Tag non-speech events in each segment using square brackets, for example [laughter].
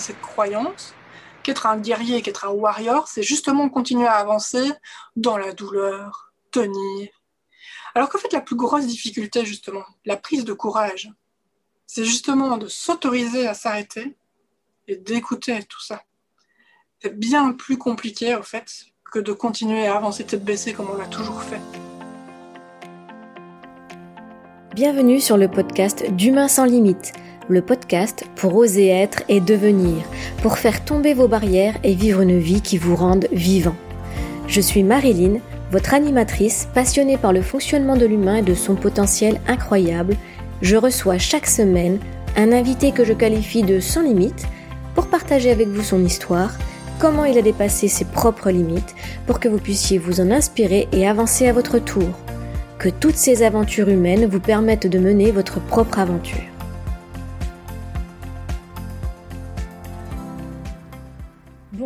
cette croyance qu'être un guerrier, qu'être un warrior, c'est justement continuer à avancer dans la douleur, tenir. Alors qu'en fait, la plus grosse difficulté, justement, la prise de courage, c'est justement de s'autoriser à s'arrêter et d'écouter tout ça. C'est bien plus compliqué, en fait, que de continuer à avancer tête baissée comme on l'a toujours fait. Bienvenue sur le podcast d'Humain sans limite le podcast pour oser être et devenir, pour faire tomber vos barrières et vivre une vie qui vous rende vivant. Je suis Marilyn, votre animatrice passionnée par le fonctionnement de l'humain et de son potentiel incroyable. Je reçois chaque semaine un invité que je qualifie de sans limite pour partager avec vous son histoire, comment il a dépassé ses propres limites pour que vous puissiez vous en inspirer et avancer à votre tour. Que toutes ces aventures humaines vous permettent de mener votre propre aventure.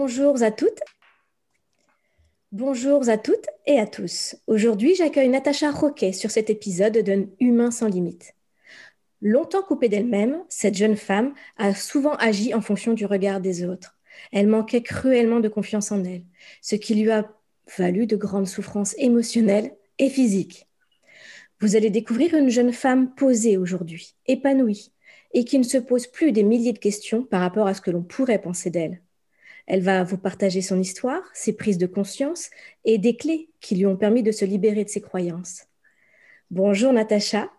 Bonjour à toutes. Et à tous. Aujourd'hui, j'accueille Natacha Roquet sur cet épisode d'un Humain sans limite. Longtemps coupée d'elle-même, cette jeune femme a souvent agi en fonction du regard des autres. Elle manquait cruellement de confiance en elle, ce qui lui a valu de grandes souffrances émotionnelles et physiques. Vous allez découvrir une jeune femme posée aujourd'hui, épanouie, et qui ne se pose plus des milliers de questions par rapport à ce que l'on pourrait penser d'elle. Elle va vous partager son histoire, ses prises de conscience et des clés qui lui ont permis de se libérer de ses croyances. Bonjour Natacha,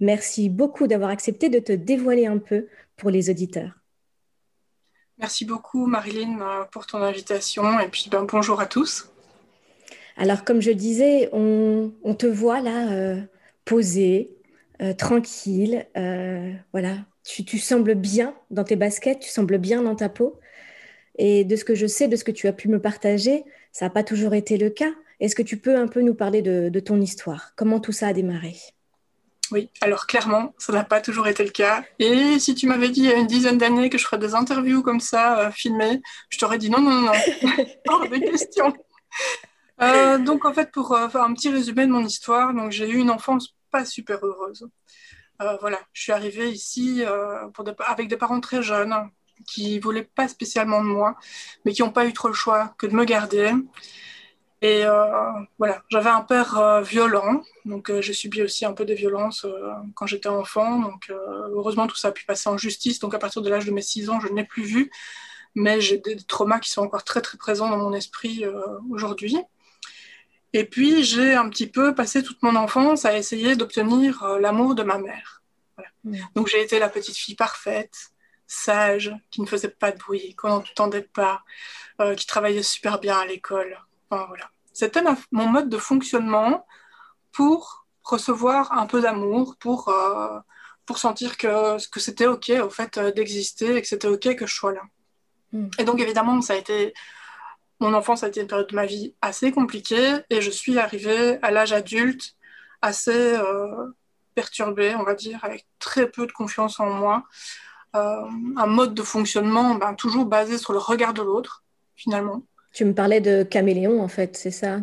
merci beaucoup d'avoir accepté de te dévoiler un peu pour les auditeurs. Merci beaucoup Marilyn euh, pour ton invitation et puis ben, bonjour à tous. Alors comme je disais, on, te voit là euh, posée, euh, tranquille, voilà, tu, tu sembles bien dans tes baskets, tu sembles bien dans ta peau. Et de ce que je sais, de ce que tu as pu me partager, ça n'a pas toujours été le cas. Est-ce que tu peux un peu nous parler de, ton histoire? Comment tout ça a démarré? Oui, alors clairement, ça n'a pas toujours été le cas. Et si tu m'avais dit il y a une dizaine d'années que je ferais des interviews comme ça, euh, filmées, je t'aurais dit non, non, non, [laughs] hors de question. Euh, donc en fait, pour euh, faire un petit résumé de mon histoire, donc j'ai eu une enfance pas super heureuse. voilà, je suis arrivée ici pour avec des parents très jeunes, qui voulaient pas spécialement de moi, mais qui n'ont pas eu trop le choix que de me garder. Et euh, voilà, j'avais un père euh, violent, donc euh, j'ai subi aussi un peu de violence quand j'étais enfant. Donc heureusement, tout ça a pu passer en justice. Donc à partir de l'âge de mes 6 ans, je ne l'ai plus vu, mais j'ai des traumas qui sont encore très très présents dans mon esprit aujourd'hui. Et puis j'ai un petit peu passé toute mon enfance à essayer d'obtenir l'amour de ma mère. Mmh. Donc j'ai été la petite fille parfaite, sage, qui ne faisait pas de bruit, qu'on n'entendait pas, euh, qui travaillait super bien à l'école. voilà. C'était mon mode de fonctionnement pour recevoir un peu d'amour, pour, euh, pour sentir que, que c'était OK, au fait, euh, d'exister et que c'était OK que je sois là. Hmm. Et donc, évidemment, ça a été... Mon enfance a été une période de ma vie assez compliquée et je suis arrivée à l'âge adulte assez perturbée, on va dire, avec très peu de confiance en moi. Euh, un mode de fonctionnement ben, toujours basé sur le regard de l'autre, finalement. Tu me parlais de caméléon, en fait, c'est ça?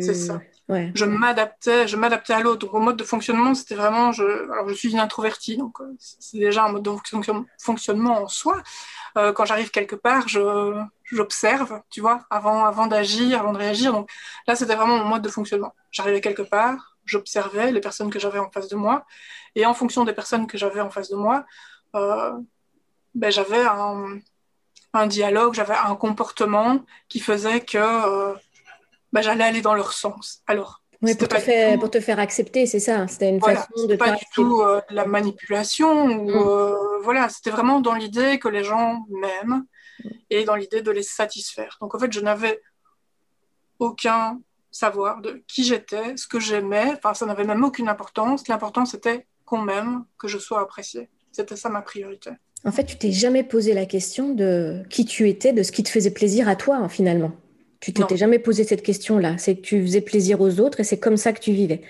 C'est ça. Je m'adaptais, je m'adaptais à l'autre. Donc, au mode de fonctionnement, c'était vraiment, je, alors je suis une introvertie, donc euh, c'est déjà un mode de fonctionnement en soi. Euh, quand j'arrive quelque part, je, j'observe, tu vois, avant, avant d'agir, avant de réagir. Donc là, c'était vraiment mon mode de fonctionnement. J'arrivais quelque part, j'observais les personnes que j'avais en face de moi, et en fonction des personnes que j'avais en face de moi, ben, j'avais un, un, dialogue, j'avais un comportement qui faisait que euh, ben, j'allais aller dans leur sens. Alors, oui, pour te, faire, pour te faire accepter, c'est ça. C'était une façon de pas du tout euh, de la manipulation. Ou, mm. voilà, c'était vraiment dans l'idée que les gens m'aiment mm. et dans l'idée de les satisfaire. Donc en fait, je n'avais aucun savoir de qui j'étais, ce que j'aimais. Enfin, ça n'avait même aucune importance. L'important, c'était qu'on m'aime, que je sois appréciée. C'était ça ma priorité. En fait, tu t'es jamais posé la question de qui tu étais, de ce qui te faisait plaisir à toi, hein, finalement. Tu t'étais jamais posé cette question-là. C'est que tu faisais plaisir aux autres et c'est comme ça que tu vivais.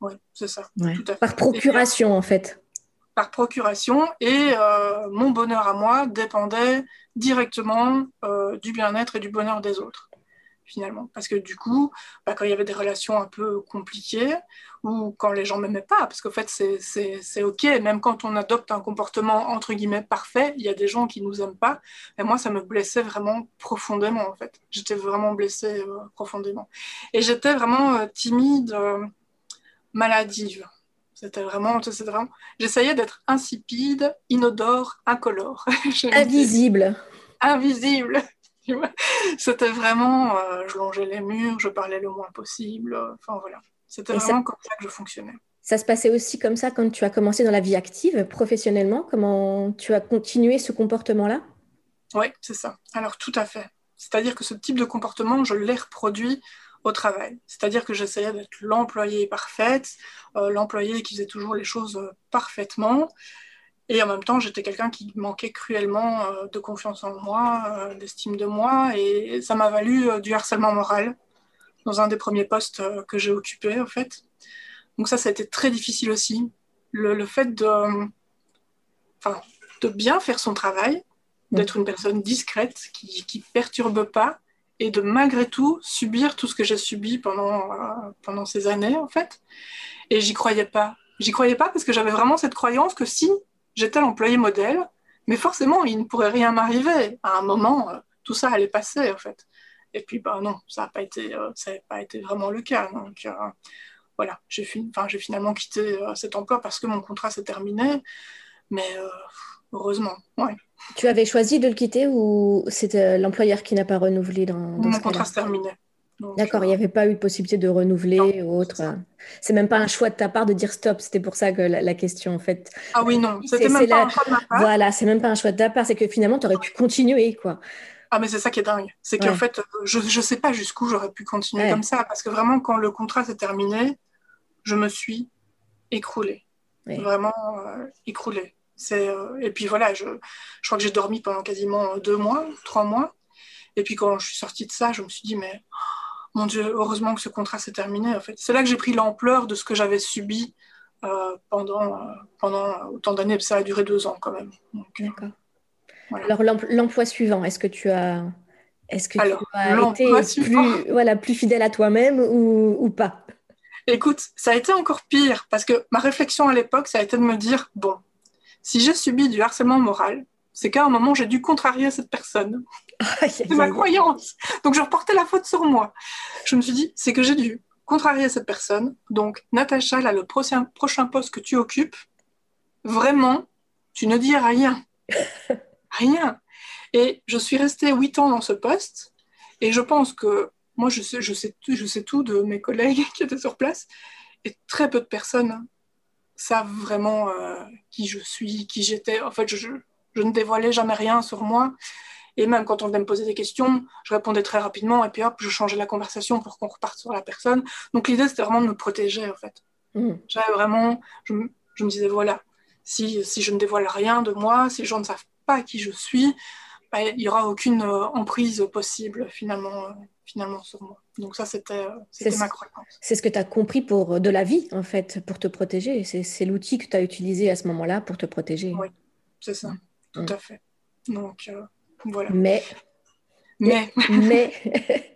Oui, c'est ça. Par procuration, en fait. Par procuration. Et euh, mon bonheur à moi dépendait directement euh, du bien-être et du bonheur des autres. Finalement. Parce que du coup, bah, quand il y avait des relations un peu compliquées, ou quand les gens m'aimaient pas, parce qu'en fait, c'est OK, même quand on adopte un comportement entre guillemets parfait, il y a des gens qui nous aiment pas. Et moi, ça me blessait vraiment profondément, en fait. J'étais vraiment blessée euh, profondément. Et j'étais vraiment euh, timide, euh, maladive. C'était vraiment, vraiment... J'essayais d'être insipide, inodore, incolore. [laughs] Invisible. Invisible. C'était vraiment, euh, je longeais les murs, je parlais le moins possible. Enfin voilà, c'était vraiment comme ça que je fonctionnais. Ça se passait aussi comme ça quand tu as commencé dans la vie active, professionnellement? Comment tu as continué ce comportement-là? Oui, c'est ça. Alors tout à fait. C'est-à-dire que ce type de comportement, je l'ai reproduit au travail. C'est-à-dire que j'essayais d'être l'employé parfaite, euh, l'employé qui faisait toujours les choses euh, parfaitement. Et en même temps, j'étais quelqu'un qui manquait cruellement euh, de confiance en moi, euh, d'estime de moi, et ça m'a valu euh, du harcèlement moral dans un des premiers postes que j'ai occupé, en fait. Donc ça, ça a été très difficile aussi. Le, fait de, enfin, de bien faire son travail, d'être une personne discrète, qui ne perturbe pas, et de malgré tout subir tout ce que j'ai subi pendant, pendant ces années, en fait. Et j'y croyais pas. J'y croyais pas parce que j'avais vraiment cette croyance que si j'étais l'employé modèle, mais forcément, il ne pourrait rien m'arriver. À un moment, euh, tout ça allait passer, en fait. Et puis, bah non, ça n'a pas, été, euh, pas été vraiment le cas. Donc, euh, voilà, j'ai finalement quitté cet emploi parce que mon contrat s'est terminé. Mais heureusement, ouais. Tu avais choisi de le quitter ou c'était l'employeur qui n'a pas renouvelé dans, dans Mon contrat s'est terminé. D'accord, il n'y avait pas eu de possibilité de renouveler ou autre. C'est même pas un choix de ta part de dire stop. C'était pour ça que la, question, en fait. Ah oui, non, c'était même pas un choix de ma part. Voilà, c'est même pas un choix de ta part. C'est que finalement, tu aurais pu continuer, quoi. Ah, mais c'est ça qui est dingue. C'est qu'en fait, je ne sais pas jusqu'où j'aurais pu continuer comme ça. Parce que vraiment, quand le contrat s'est terminé, je me suis écroulée. Vraiment euh, écroulée. Euh, et puis voilà, je, je crois que j'ai dormi pendant quasiment deux mois, trois mois. Et puis quand je suis sortie de ça, je me suis dit, mais mon Dieu, heureusement que ce contrat s'est terminé. En fait, c'est là que j'ai pris l'ampleur de ce que j'avais subi euh, pendant euh, pendant autant d'années. Ça a duré deux ans quand même. D'accord. Alors l'emploi suivant, est-ce que tu as est-ce que tu as été plus, voilà, plus fidèle à toi-même ou, ou pas? Écoute, ça a été encore pire parce que ma réflexion à l'époque, ça a été de me dire bon, si j'ai subi du harcèlement moral, c'est qu'à un moment, j'ai dû contrarier cette personne. c'est ma croyance. Donc, je reportais la faute sur moi. Je me suis dit, c'est que j'ai dû contrarier cette personne. Donc, Natacha, là, le prochain, prochain poste que tu occupes, vraiment, tu ne dis rien. [laughs] rien. Et je suis restée huit ans dans ce poste. Et je pense que moi, je sais, je sais, je sais tout de mes collègues [laughs] qui étaient sur place. Et très peu de personnes savent vraiment euh, qui je suis, qui j'étais. En fait, je, je ne dévoilais jamais rien sur moi. Et même quand on venait me poser des questions, je répondais très rapidement et puis hop, je changeais la conversation pour qu'on reparte sur la personne. Donc l'idée, c'était vraiment de me protéger, en fait. Mmh. J'avais vraiment, je, me disais, voilà, si, si, je ne dévoile rien de moi, si les gens ne savent pas qui je suis, bah, il n'y aura aucune euh, emprise possible finalement, euh, finalement sur moi. Donc ça, c'était euh, ma croyance. C'est ce que tu as compris pour de la vie, en fait, pour te protéger. C'est l'outil que tu as utilisé à ce moment-là pour te protéger. Oui, c'est ça. Tout mm. à fait. Donc, euh, voilà. Mais. Mais. Mais. [laughs]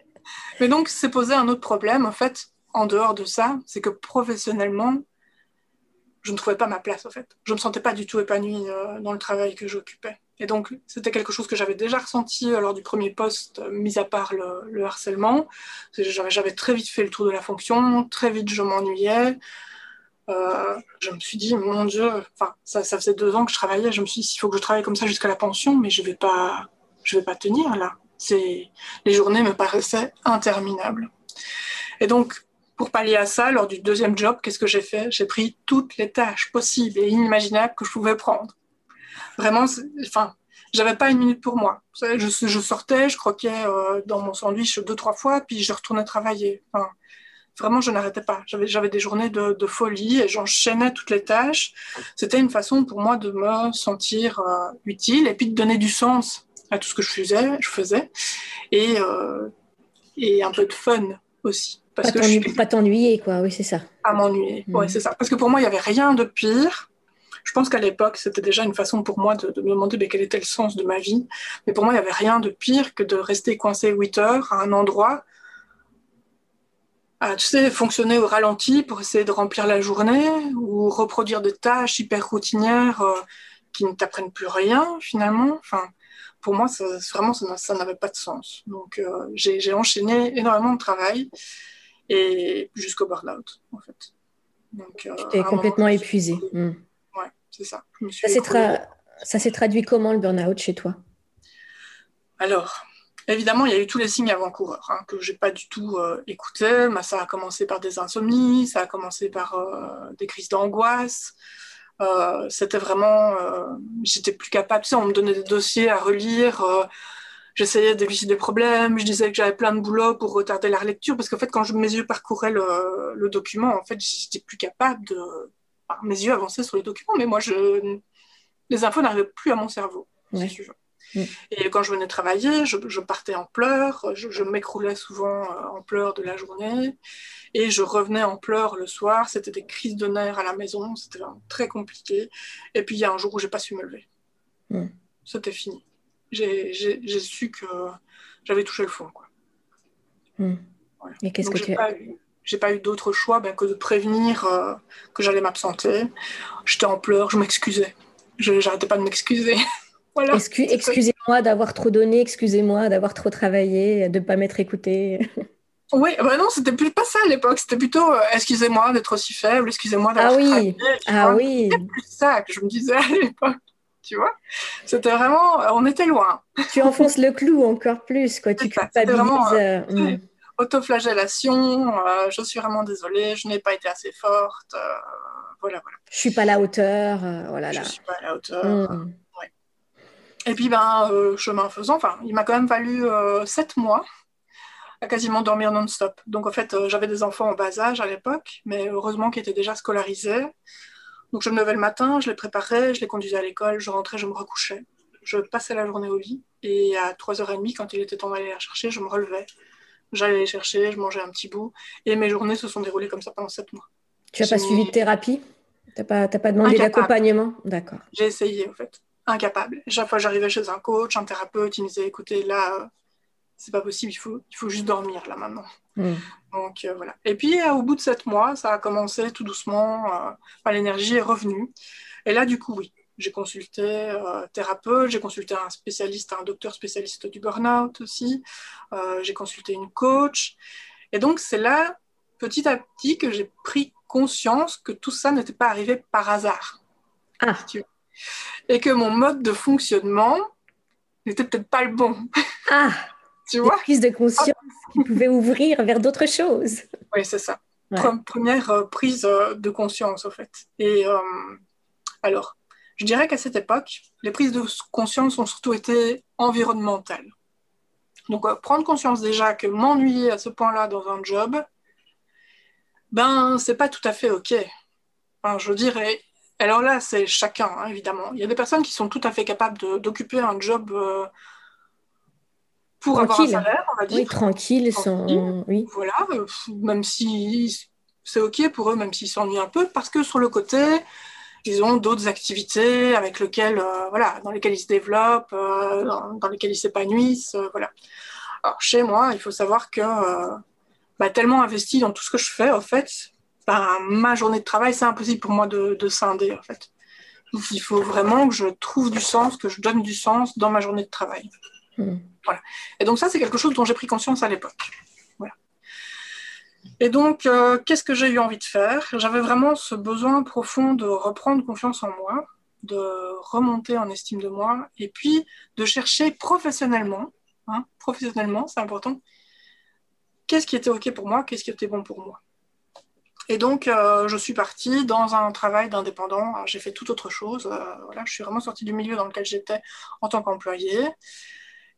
Mais donc, c'est posé un autre problème, en fait, en dehors de ça, c'est que professionnellement, je ne trouvais pas ma place, en fait. Je ne me sentais pas du tout épanouie euh, dans le travail que j'occupais. Et donc, c'était quelque chose que j'avais déjà ressenti euh, lors du premier poste, mis à part le, le harcèlement. J'avais très vite fait le tour de la fonction, très vite je m'ennuyais. Euh, je me suis dit, mon Dieu, ça, faisait deux ans que je travaillais. Je me suis dit, il faut que je travaille comme ça jusqu'à la pension, mais je vais vais pas tenir là. Les journées me paraissaient interminables. Et donc, pour pallier à ça, lors du deuxième job, qu'est-ce que j'ai fait? J'ai pris toutes les tâches possibles et inimaginables que je pouvais prendre. Vraiment, enfin, j'avais pas une minute pour moi. Je, sortais, je croquais euh, dans mon sandwich deux, trois fois, puis je retournais travailler. Vraiment, je n'arrêtais pas. J'avais des journées de, folie et j'enchaînais toutes les tâches. C'était une façon pour moi de me sentir euh, utile et puis de donner du sens à tout ce que je faisais, je faisais et, euh, et un peu de fun aussi. Parce pas que pas t'ennuyer, quoi. Oui, c'est ça. Pas m'ennuyer. Mm. Oui, c'est ça. Parce que pour moi, il n'y avait rien de pire. Je pense qu'à l'époque, c'était déjà une façon pour moi de, me demander mais quel était le sens de ma vie? Mais pour moi, il n'y avait rien de pire que de rester coincé 8 heures à un endroit à tu sais, fonctionner au ralenti pour essayer de remplir la journée ou reproduire des tâches hyper routinières euh, qui ne t'apprennent plus rien finalement. Enfin, pour moi, ça, vraiment, ça, n'avait pas de sens. Donc, euh, j'ai enchaîné énormément de travail et jusqu'au burn-out, en fait. Donc, euh, tu es complètement épuisé. Hmm. Ouais, c'est ça. Ça s'est traduit comment le burn-out chez toi? Alors, Évidemment, il y a eu tous les signes avant-coureurs hein, que j'ai pas du tout euh, écoutés. ça a commencé par des insomnies, ça a commencé par euh, des crises d'angoisse. Euh, c'était vraiment, j'étais plus capable. Tu sais, on me donnait des dossiers à relire. J'essayais d'élucider des problèmes. Je disais que j'avais plein de boulot pour retarder la relecture parce qu'en fait, quand je, mes yeux parcouraient le, le document, en fait, j'étais plus capable de. mes yeux avançaient sur le document, mais moi, je, les infos n'arrivaient plus à mon cerveau. Ouais. Mm. Et quand je venais travailler, je, partais en pleurs, je, m'écroulais souvent euh, en pleurs de la journée, et je revenais en pleurs le soir. C'était des crises de nerfs à la maison, c'était très compliqué. Et puis il y a un jour où j'ai pas su me lever. Mm. C'était fini. J'ai su que j'avais touché le fond. Quoi. Mm. Et qu'est-ce que tu as j'ai pas eu d'autre choix ben, que de prévenir euh, que j'allais m'absenter. J'étais en pleurs, je m'excusais. Je n'arrêtais pas de m'excuser. [laughs] excusez-moi d'avoir trop donné, excusez-moi d'avoir trop travaillé, de ne pas m'être écouté. [laughs] Oui, bah non, c'était plus pas ça à l'époque. C'était plutôt euh, excusez-moi d'être aussi faible, excusez-moi d'avoir ah oui. Ah oui. C'était plus ça que je me disais à l'époque. Tu vois C'était vraiment, euh, on était loin. Tu enfonces le clou encore plus, quoi. Tu culpabilises. Vraiment, euh, hmm. Autoflagellation. je suis vraiment désolée, je n'ai pas été assez forte. voilà, voilà. Je suis pas à la hauteur. voilà, je suis pas à la hauteur. Hmm. Et puis, ben, euh, chemin faisant, enfin, il m'a quand même fallu euh, sept mois à quasiment dormir non-stop. Donc, en fait, euh, j'avais des enfants en bas âge à l'époque, mais heureusement qu'ils étaient déjà scolarisés. Donc, je me levais le matin, je les préparais, je les conduisais à l'école, je rentrais, je me recouchais. Je passais la journée au lit. Et à 3h30, quand il était temps d'aller les chercher, je me relevais. J'allais les chercher, je mangeais un petit bout. Et mes journées se sont déroulées comme ça pendant sept mois. Tu n'as pas suivi de thérapie? Tu n'as pas, pas demandé d'accompagnement? D'accord. J'ai essayé, en fait incapable. Chaque fois j'arrivais chez un coach, un thérapeute, il me disait écoutez, là, euh, c'est pas possible, il faut, il faut juste dormir là maintenant. Hmm. Donc euh, voilà. Et puis euh, au bout de sept mois, ça a commencé tout doucement, l'énergie est revenue. Et là, du coup, oui, j'ai consulté un thérapeute, j'ai consulté un spécialiste, un docteur spécialiste du burn-out aussi, j'ai consulté une coach. Et donc c'est là, petit à petit, que j'ai pris conscience que tout ça n'était pas arrivé par hasard. Ah et que mon mode de fonctionnement n'était peut-être pas le bon. Ah, [laughs] tu vois? prise de conscience qui pouvait ouvrir vers d'autres choses. Oui, c'est ça. Première euh, prise euh, de conscience, en fait. Et euh, alors, je dirais qu'à cette époque, les prises de conscience ont surtout été environnementales. Donc, prendre conscience déjà que m'ennuyer à ce point-là dans un job, ben, c'est pas tout à fait OK. Enfin, je dirais, alors là, c'est chacun, hein, évidemment. Il y a des personnes qui sont tout à fait capables d'occuper un job euh, pour avoir un salaire, on va dire. Oui, tranquille, sans... oui. Voilà, euh, même si c'est OK pour eux, même s'ils s'ennuient un peu, parce que sur le côté, ils ont d'autres activités avec lesquelles, euh, voilà, dans lesquelles ils se développent, dans, lesquelles ils s'épanouissent. voilà. Alors, chez moi, il faut savoir que bah, tellement investi dans tout ce que je fais, en fait, ma journée de travail, c'est impossible pour moi de, scinder, en fait. il faut vraiment que je trouve du sens, que je donne du sens dans ma journée de travail. Hmm. Voilà. Et donc ça, c'est quelque chose dont j'ai pris conscience à l'époque. Voilà. Et donc, euh, qu'est-ce que j'ai eu envie de faire? J'avais vraiment ce besoin profond de reprendre confiance en moi, de remonter en estime de moi, et puis de chercher professionnellement, hein, professionnellement, c'est important, qu'est-ce qui était OK pour moi, qu'est-ce qui était bon pour moi. Et donc, euh, je suis partie dans un travail d'indépendant. J'ai fait tout autre chose. Euh, voilà, je suis vraiment sortie du milieu dans lequel j'étais en tant qu'employée.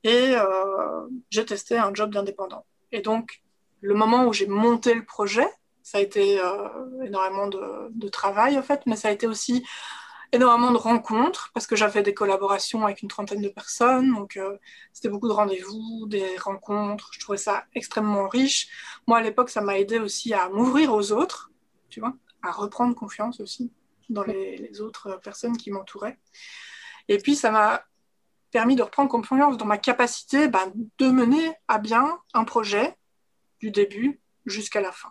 Et euh, j'ai testé un job d'indépendant. Et donc, le moment où j'ai monté le projet, ça a été énormément de, travail, en fait, mais ça a été aussi énormément de rencontres parce que j'avais des collaborations avec une trentaine de personnes. Donc, c'était beaucoup de rendez-vous, des rencontres. Je trouvais ça extrêmement riche. Moi, à l'époque, ça m'a aidé aussi à m'ouvrir aux autres, tu vois, à reprendre confiance aussi dans les, autres personnes qui m'entouraient. Et puis, ça m'a permis de reprendre confiance dans ma capacité bah, de mener à bien un projet du début jusqu'à la fin.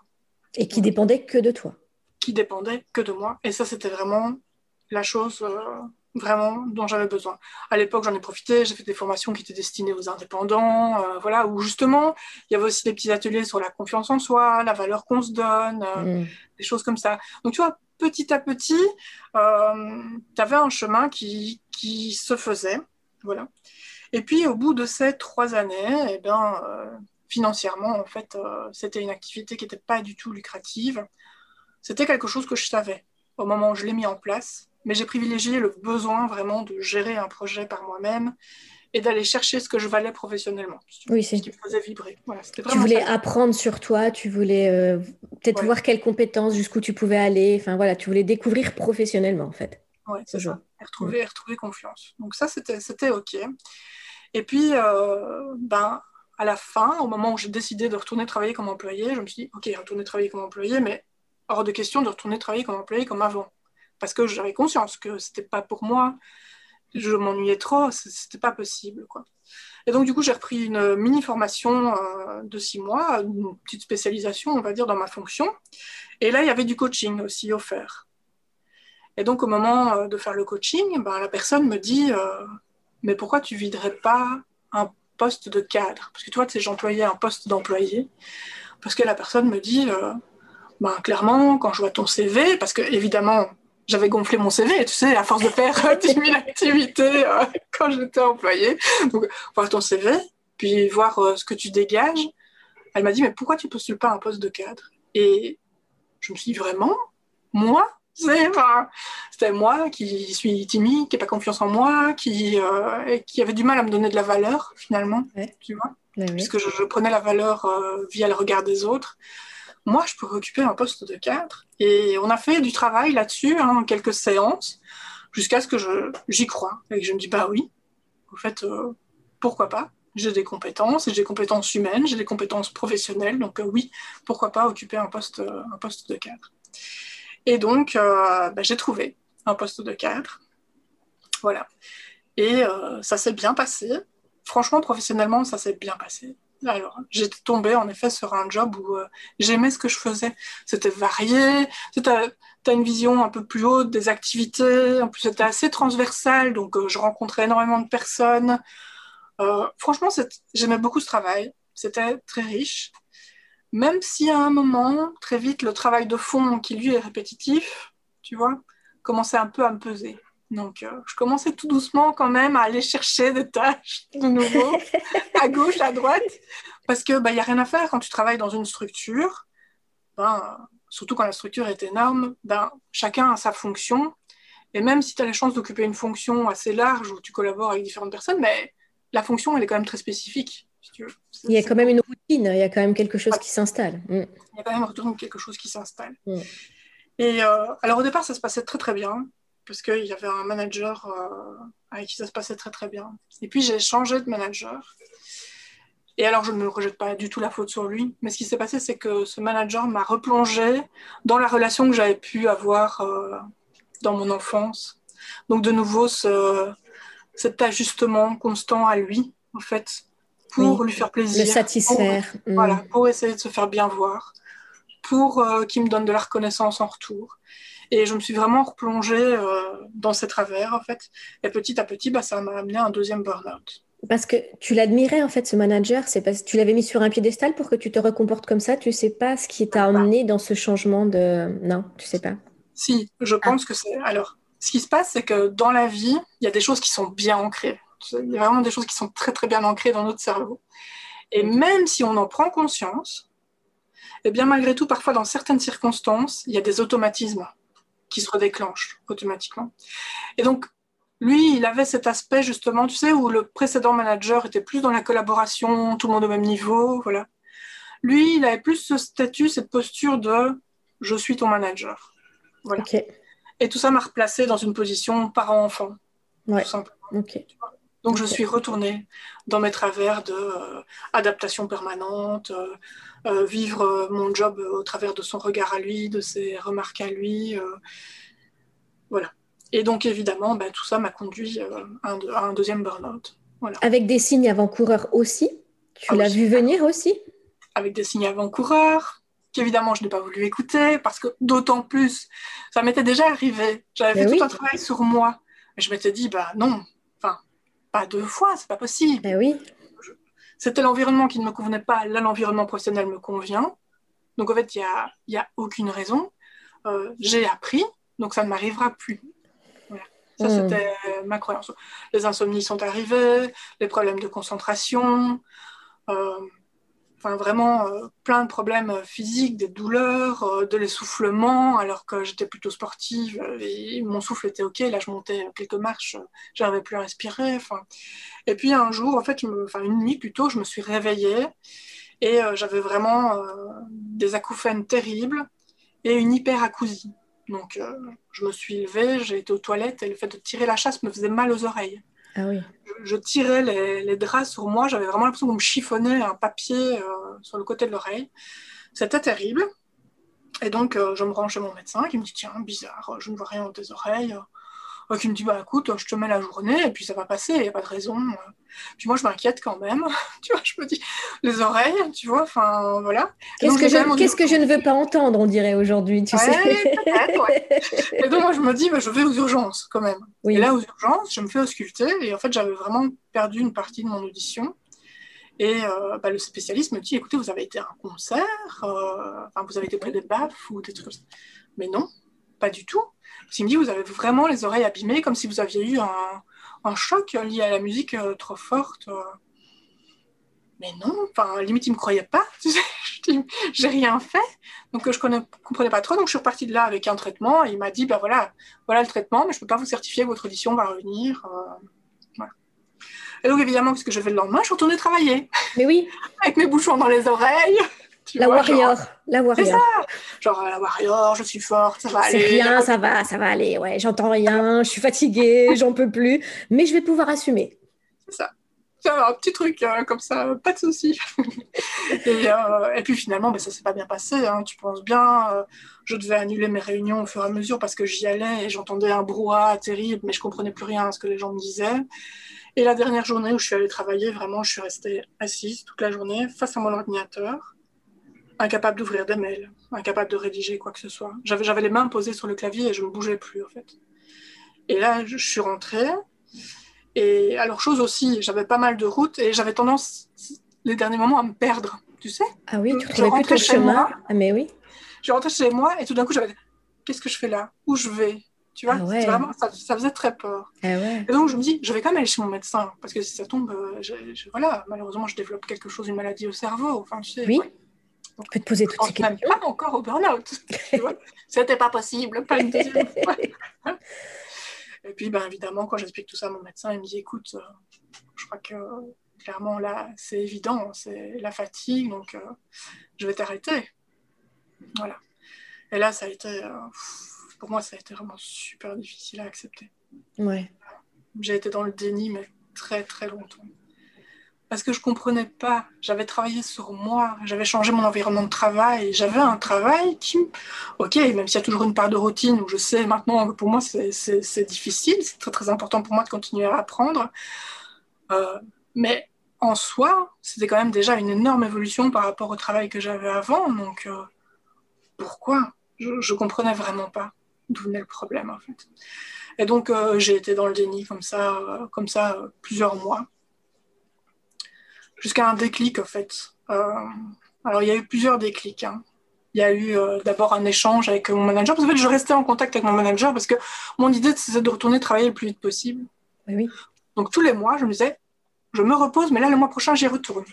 Et qui dépendait que de toi. Qui dépendait que de moi. Et ça, c'était vraiment la chose euh, vraiment dont j'avais besoin. À l'époque, j'en ai profité, j'ai fait des formations qui étaient destinées aux indépendants, euh, voilà, où justement, il y avait aussi des petits ateliers sur la confiance en soi, la valeur qu'on se donne, euh, mm. des choses comme ça. Donc, tu vois, petit à petit, tu avais un chemin qui, qui se faisait, voilà. Et puis, au bout de ces trois années, eh ben, financièrement, en fait, c'était une activité qui n'était pas du tout lucrative. C'était quelque chose que je savais au moment où je l'ai mis en place mais j'ai privilégié le besoin vraiment de gérer un projet par moi-même et d'aller chercher ce que je valais professionnellement. Oui, c'est ce qui me faisait vibrer. tu voulais apprendre sur toi, tu voulais euh, peut-être voir quelles compétences, jusqu'où tu pouvais aller. Enfin voilà, tu voulais découvrir professionnellement en fait. Oui, c'est ça. Et retrouver, retrouver confiance. Donc ça, c'était OK. Et puis, euh, ben, à la fin, au moment où j'ai décidé de retourner travailler comme employé, je me suis dit, OK, retourner travailler comme employé, mais hors de question de retourner travailler comme employé comme avant parce que j'avais conscience que c'était pas pour moi. Je m'ennuyais trop, c'était pas possible. Quoi. Et donc, du coup, j'ai repris une mini formation euh, de six mois, une petite spécialisation, on va dire, dans ma fonction. Et là, il y avait du coaching aussi offert. Et donc, au moment euh, de faire le coaching, ben, la personne me dit euh, Mais pourquoi tu viderais pas un poste de cadre? Parce que tu vois, tu sais, j'employais un poste d'employé. Parce que la personne me dit ben, Clairement, quand je vois ton CV, parce que évidemment, j'avais gonflé mon CV, tu sais, à force de faire 10 000 activités euh, quand j'étais employée. Donc, voir ton CV, puis voir euh, ce que tu dégages. Elle m'a dit, mais pourquoi tu postules pas un poste de cadre? Et je me suis dit, vraiment? Moi? C'était moi qui suis timide, qui n'ai pas confiance en moi, qui, euh, qui avait du mal à me donner de la valeur, finalement, tu vois. Puisque je, je, prenais la valeur via le regard des autres moi, je pourrais occuper un poste de cadre. Et on a fait du travail là-dessus, hein, quelques séances, jusqu'à ce que j'y crois. Et que je me dis, bah oui, en fait, euh, pourquoi pas? J'ai des compétences, j'ai des compétences humaines, j'ai des compétences professionnelles, donc euh, oui, pourquoi pas occuper un poste, un poste de cadre. Et donc, euh, bah, j'ai trouvé un poste de cadre. Voilà. Et ça s'est bien passé. Franchement, professionnellement, ça s'est bien passé. Alors, j'étais tombée en effet sur un job où euh, j'aimais ce que je faisais. C'était varié, tu as, une vision un peu plus haute des activités, en plus c'était assez transversal, donc euh, je rencontrais énormément de personnes. Euh, franchement, j'aimais beaucoup ce travail, c'était très riche. Même si à un moment, très vite, le travail de fond, qui lui est répétitif, tu vois, commençait un peu à me peser. Donc, je commençais tout doucement quand même à aller chercher des tâches de nouveau, [laughs] à gauche, à droite, parce que il bah, n'y a rien à faire quand tu travailles dans une structure. Ben, surtout quand la structure est énorme, ben, chacun a sa fonction. Et même si tu as la chance d'occuper une fonction assez large où tu collabores avec différentes personnes, mais la fonction, elle est quand même très spécifique. Il y a quand même une routine, il y a quand même quelque chose qui s'installe. Mm. Il y a quand même quelque chose qui s'installe. Mm. Et euh, alors au départ, ça se passait très très bien parce qu'il y avait un manager euh, avec qui ça se passait très très bien. Et puis j'ai changé de manager. Et alors je ne me rejette pas du tout la faute sur lui, mais ce qui s'est passé, c'est que ce manager m'a replongé dans la relation que j'avais pu avoir euh, dans mon enfance. Donc de nouveau, ce, cet ajustement constant à lui, en fait, pour lui faire plaisir. Le satisfaire. Mm. Voilà, pour essayer de se faire bien voir, pour euh, qu'il me donne de la reconnaissance en retour. Et je me suis vraiment replongée euh, dans ces travers, en fait. Et petit à petit, bah, ça m'a amené à un deuxième burn-out. Parce que tu l'admirais, en fait, ce manager. C'est parce que tu l'avais mis sur un piédestal pour que tu te recomportes comme ça. Tu sais pas ce qui t'a emmené dans ce changement de... Non, tu sais pas. Si, je pense ah. que c'est... Alors, ce qui se passe, c'est que dans la vie, il y a des choses qui sont bien ancrées. Il y a vraiment des choses qui sont très, très bien ancrées dans notre cerveau. Et même si on en prend conscience, eh bien, malgré tout, parfois, dans certaines circonstances, il y a des automatismes qui se redéclenche automatiquement. Et donc, lui, il avait cet aspect justement, tu sais, où le précédent manager était plus dans la collaboration, tout le monde au même niveau, voilà. Lui, il avait plus ce statut, cette posture de je suis ton manager. Voilà. Et tout ça m'a replacé dans une position parent-enfant. Ouais. Tout simplement. Donc je suis retournée dans mes travers de euh, adaptation permanente, euh, euh, vivre mon job au travers de son regard à lui, de ses remarques à lui, voilà. Et donc évidemment, bah, tout ça m'a conduit à un, deuxième burn-out. Voilà. Avec des signes avant-coureurs aussi? Tu ah l'as vu venir aussi? Avec des signes avant-coureurs, qu'évidemment je n'ai pas voulu écouter parce que d'autant plus, ça m'était déjà arrivé. J'avais fait tout un travail sur moi. Et je m'étais dit, bah non, pas deux fois, c'est pas possible. Eh oui. C'était l'environnement qui ne me convenait pas, là l'environnement professionnel me convient. Donc en fait, il n'y a, y a aucune raison. Euh, j'ai appris, donc ça ne m'arrivera plus. Ça, hmm. c'était ma croyance. Les insomnies sont arrivées, les problèmes de concentration, euh, enfin vraiment euh, plein de problèmes physiques, des douleurs, de l'essoufflement, alors que j'étais plutôt sportive et mon souffle était ok. Là, je montais quelques marches, j'arrivais plus à respirer. Enfin, et puis un jour, en fait, une nuit plutôt, je me suis réveillée et j'avais vraiment des acouphènes terribles et une hyperacousie. Donc, euh, je me suis levée, j'ai été aux toilettes et le fait de tirer la chasse me faisait mal aux oreilles. Ah je, tirais les, draps sur moi, j'avais vraiment l'impression qu'on me chiffonnait un papier euh, sur le côté de l'oreille. C'était terrible. Et donc, euh, je me rends chez mon médecin qui me dit Tiens, bizarre, je ne vois rien dans tes oreilles qui me dit bah écoute, je te mets la journée et puis ça va passer, il n'y a pas de raison. Puis moi je m'inquiète quand même, [laughs] tu vois, je me dis les oreilles, tu vois, enfin voilà. Qu'est-ce que, je, qu'est-ce que je ne veux pas entendre, on dirait aujourd'hui, tu sais. [laughs] Et donc moi je me dis bah, je vais aux urgences quand même. Et là aux urgences, je me fais ausculter et en fait j'avais vraiment perdu une partie de mon audition. Et euh, bah, le spécialiste me dit, écoutez, vous avez été à un concert, euh, vous avez été près des baffes ou des trucs comme ça. Mais non, pas du tout. Il me dit, vous avez vraiment les oreilles abîmées, comme si vous aviez eu un, choc lié à la musique euh, trop forte. Euh. Mais non, enfin, limite, il ne me croyait pas. [laughs] J'ai rien fait. Donc, je ne comprenais pas trop. Donc, je suis repartie de là avec un traitement. Et il m'a dit, ben voilà, voilà le traitement, mais je ne peux pas vous certifier que votre audition va revenir. Euh. Et donc, évidemment, ce que je fais le lendemain, je suis retournée travailler. Mais oui. [laughs] avec mes bouchons dans les oreilles la warrior, la warrior. C'est ça. Genre la warrior, je suis forte, ça va aller. C'est rien, ça va, ça va aller. Ouais, j'entends rien, je suis fatiguée, j'en peux plus, mais je vais pouvoir assumer. C'est ça. C'est un petit truc euh, comme ça, pas de souci. [laughs] Euh, et, puis finalement, ben, ça s'est pas bien passé. Hein, tu penses bien. Euh, je devais annuler mes réunions au fur et à mesure parce que j'y allais et j'entendais un brouhaha terrible, mais je comprenais plus rien à ce que les gens me disaient. Et la dernière journée où je suis allée travailler, vraiment, je suis restée assise toute la journée face à mon ordinateur incapable d'ouvrir des mails, incapable de rédiger quoi que ce soit. J'avais, les mains posées sur le clavier et je ne bougeais plus en fait. Et là, je, suis rentrée. Et alors, chose aussi, j'avais pas mal de routes et j'avais tendance, les derniers moments, à me perdre, tu sais. Ah oui, tu trouvais plus ton chemin. ah mais oui. Je rentrais chez moi et tout d'un coup, j'avais qu'est-ce que je fais là? Où je vais? Tu vois, ah vraiment, ça, faisait très peur. Ah et donc, je me dis, je vais quand même aller chez mon médecin, parce que si ça tombe, euh, voilà, malheureusement, je développe quelque chose, une maladie au cerveau. Enfin, tu sais, oui. On peut te poser toutes ces questions. Même pas encore au burn-out. [laughs] C'était pas possible, pas une deuxième [laughs] fois. Et puis, ben, évidemment, quand j'explique tout ça à mon médecin, il me dit écoute, euh, je crois que clairement, là, c'est évident, c'est la fatigue, donc euh, je vais t'arrêter. Voilà. Et là, ça a été, euh, pour moi, ça a été vraiment super difficile à accepter. Ouais. J'ai été dans le déni, mais très, très longtemps parce que je comprenais pas. J'avais travaillé sur moi, j'avais changé mon environnement de travail, j'avais un travail qui, ok, même s'il y a toujours une part de routine où je sais maintenant que pour moi c'est difficile, c'est très très important pour moi de continuer à apprendre, euh, mais en soi, c'était quand même déjà une énorme évolution par rapport au travail que j'avais avant, donc euh, pourquoi? Je, je comprenais vraiment pas d'où venait le problème en fait. Et donc euh, j'ai été dans le déni comme ça, comme ça plusieurs mois jusqu'à un déclic en fait. Euh, alors il y a eu plusieurs déclics. Hein. Il y a eu euh, d'abord un échange avec mon manager. Parce que, en fait, je restais en contact avec mon manager parce que mon idée c'était de retourner travailler le plus vite possible. Oui, Donc tous les mois, je me disais, je me repose, mais là le mois prochain j'y retourne.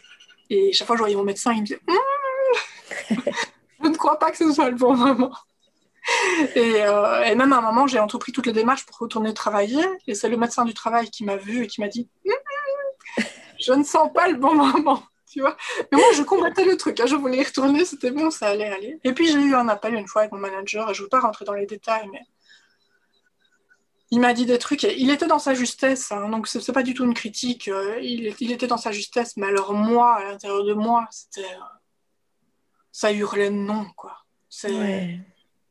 Et chaque fois je voyais mon médecin, il me disait, hum, [laughs] je ne crois pas que ce soit le bon moment. Et, euh, et, même à un moment, j'ai entrepris toutes les démarches pour retourner travailler. Et c'est le médecin du travail qui m'a vu et qui m'a dit hum, je ne sens pas le bon moment. Tu vois Mais moi, je combattais le truc. Hein. Je voulais y retourner, c'était bon, ça allait aller. Et puis, j'ai eu un appel une fois avec mon manager, je ne veux pas rentrer dans les détails, mais il m'a dit des trucs. Et il était dans sa justesse, hein. donc ce n'est pas du tout une critique. Euh, il, il, était dans sa justesse, mais alors moi, à l'intérieur de moi, c'était. Euh, ça hurlait non, quoi. Ouais.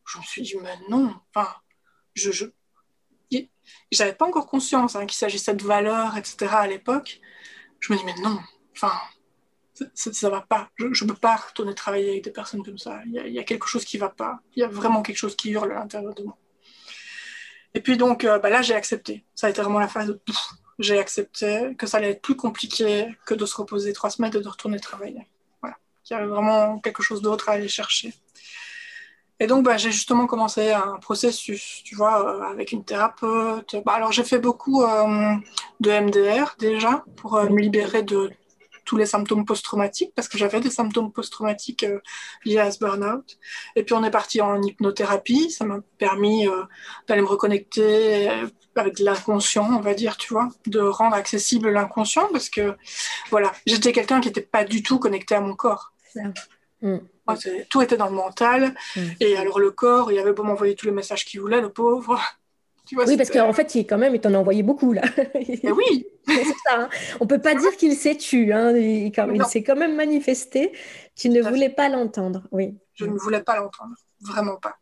Je me suis dit, mais non. Enfin, je. je... J'avais pas encore conscience hein, qu'il s'agissait de valeurs, etc. à l'époque je me dis, mais non, enfin, ça ne va pas. Je ne peux pas retourner travailler avec des personnes comme ça. Il y, a, quelque chose qui ne va pas. Il y a vraiment quelque chose qui hurle à l'intérieur de moi. Et puis donc, euh, bah là, j'ai accepté. Ça a été vraiment la phase de j'ai accepté que ça allait être plus compliqué que de se reposer trois semaines et de retourner travailler. Voilà. Il y avait vraiment quelque chose d'autre à aller chercher. Et donc, bah, j'ai justement commencé un processus, tu vois, euh, avec une thérapeute. Bah, alors, j'ai fait beaucoup euh, de MDR déjà pour me libérer de tous les symptômes post-traumatiques parce que j'avais des symptômes post-traumatiques euh, liés à ce burn-out. Et puis on est parti en hypnothérapie. Ça m'a permis euh, d'aller me reconnecter euh, avec l'inconscient, on va dire, tu vois, de rendre accessible l'inconscient parce que voilà, j'étais quelqu'un qui n'était pas du tout connecté à mon corps. Mm. tout était dans le mental. Mm. Et alors le corps, il avait beau m'envoyer tous les messages qu'il voulait, le pauvre [laughs] oui, parce qu'en fait, il, quand même, il t'en a envoyé beaucoup, là. [laughs] oui ça, hein. On ne peut pas dire qu'il s'est tu. Hein. Il, il s'est quand même manifesté. Tu ne voulais pas l'entendre, oui. Je ne voulais pas l'entendre, vraiment pas.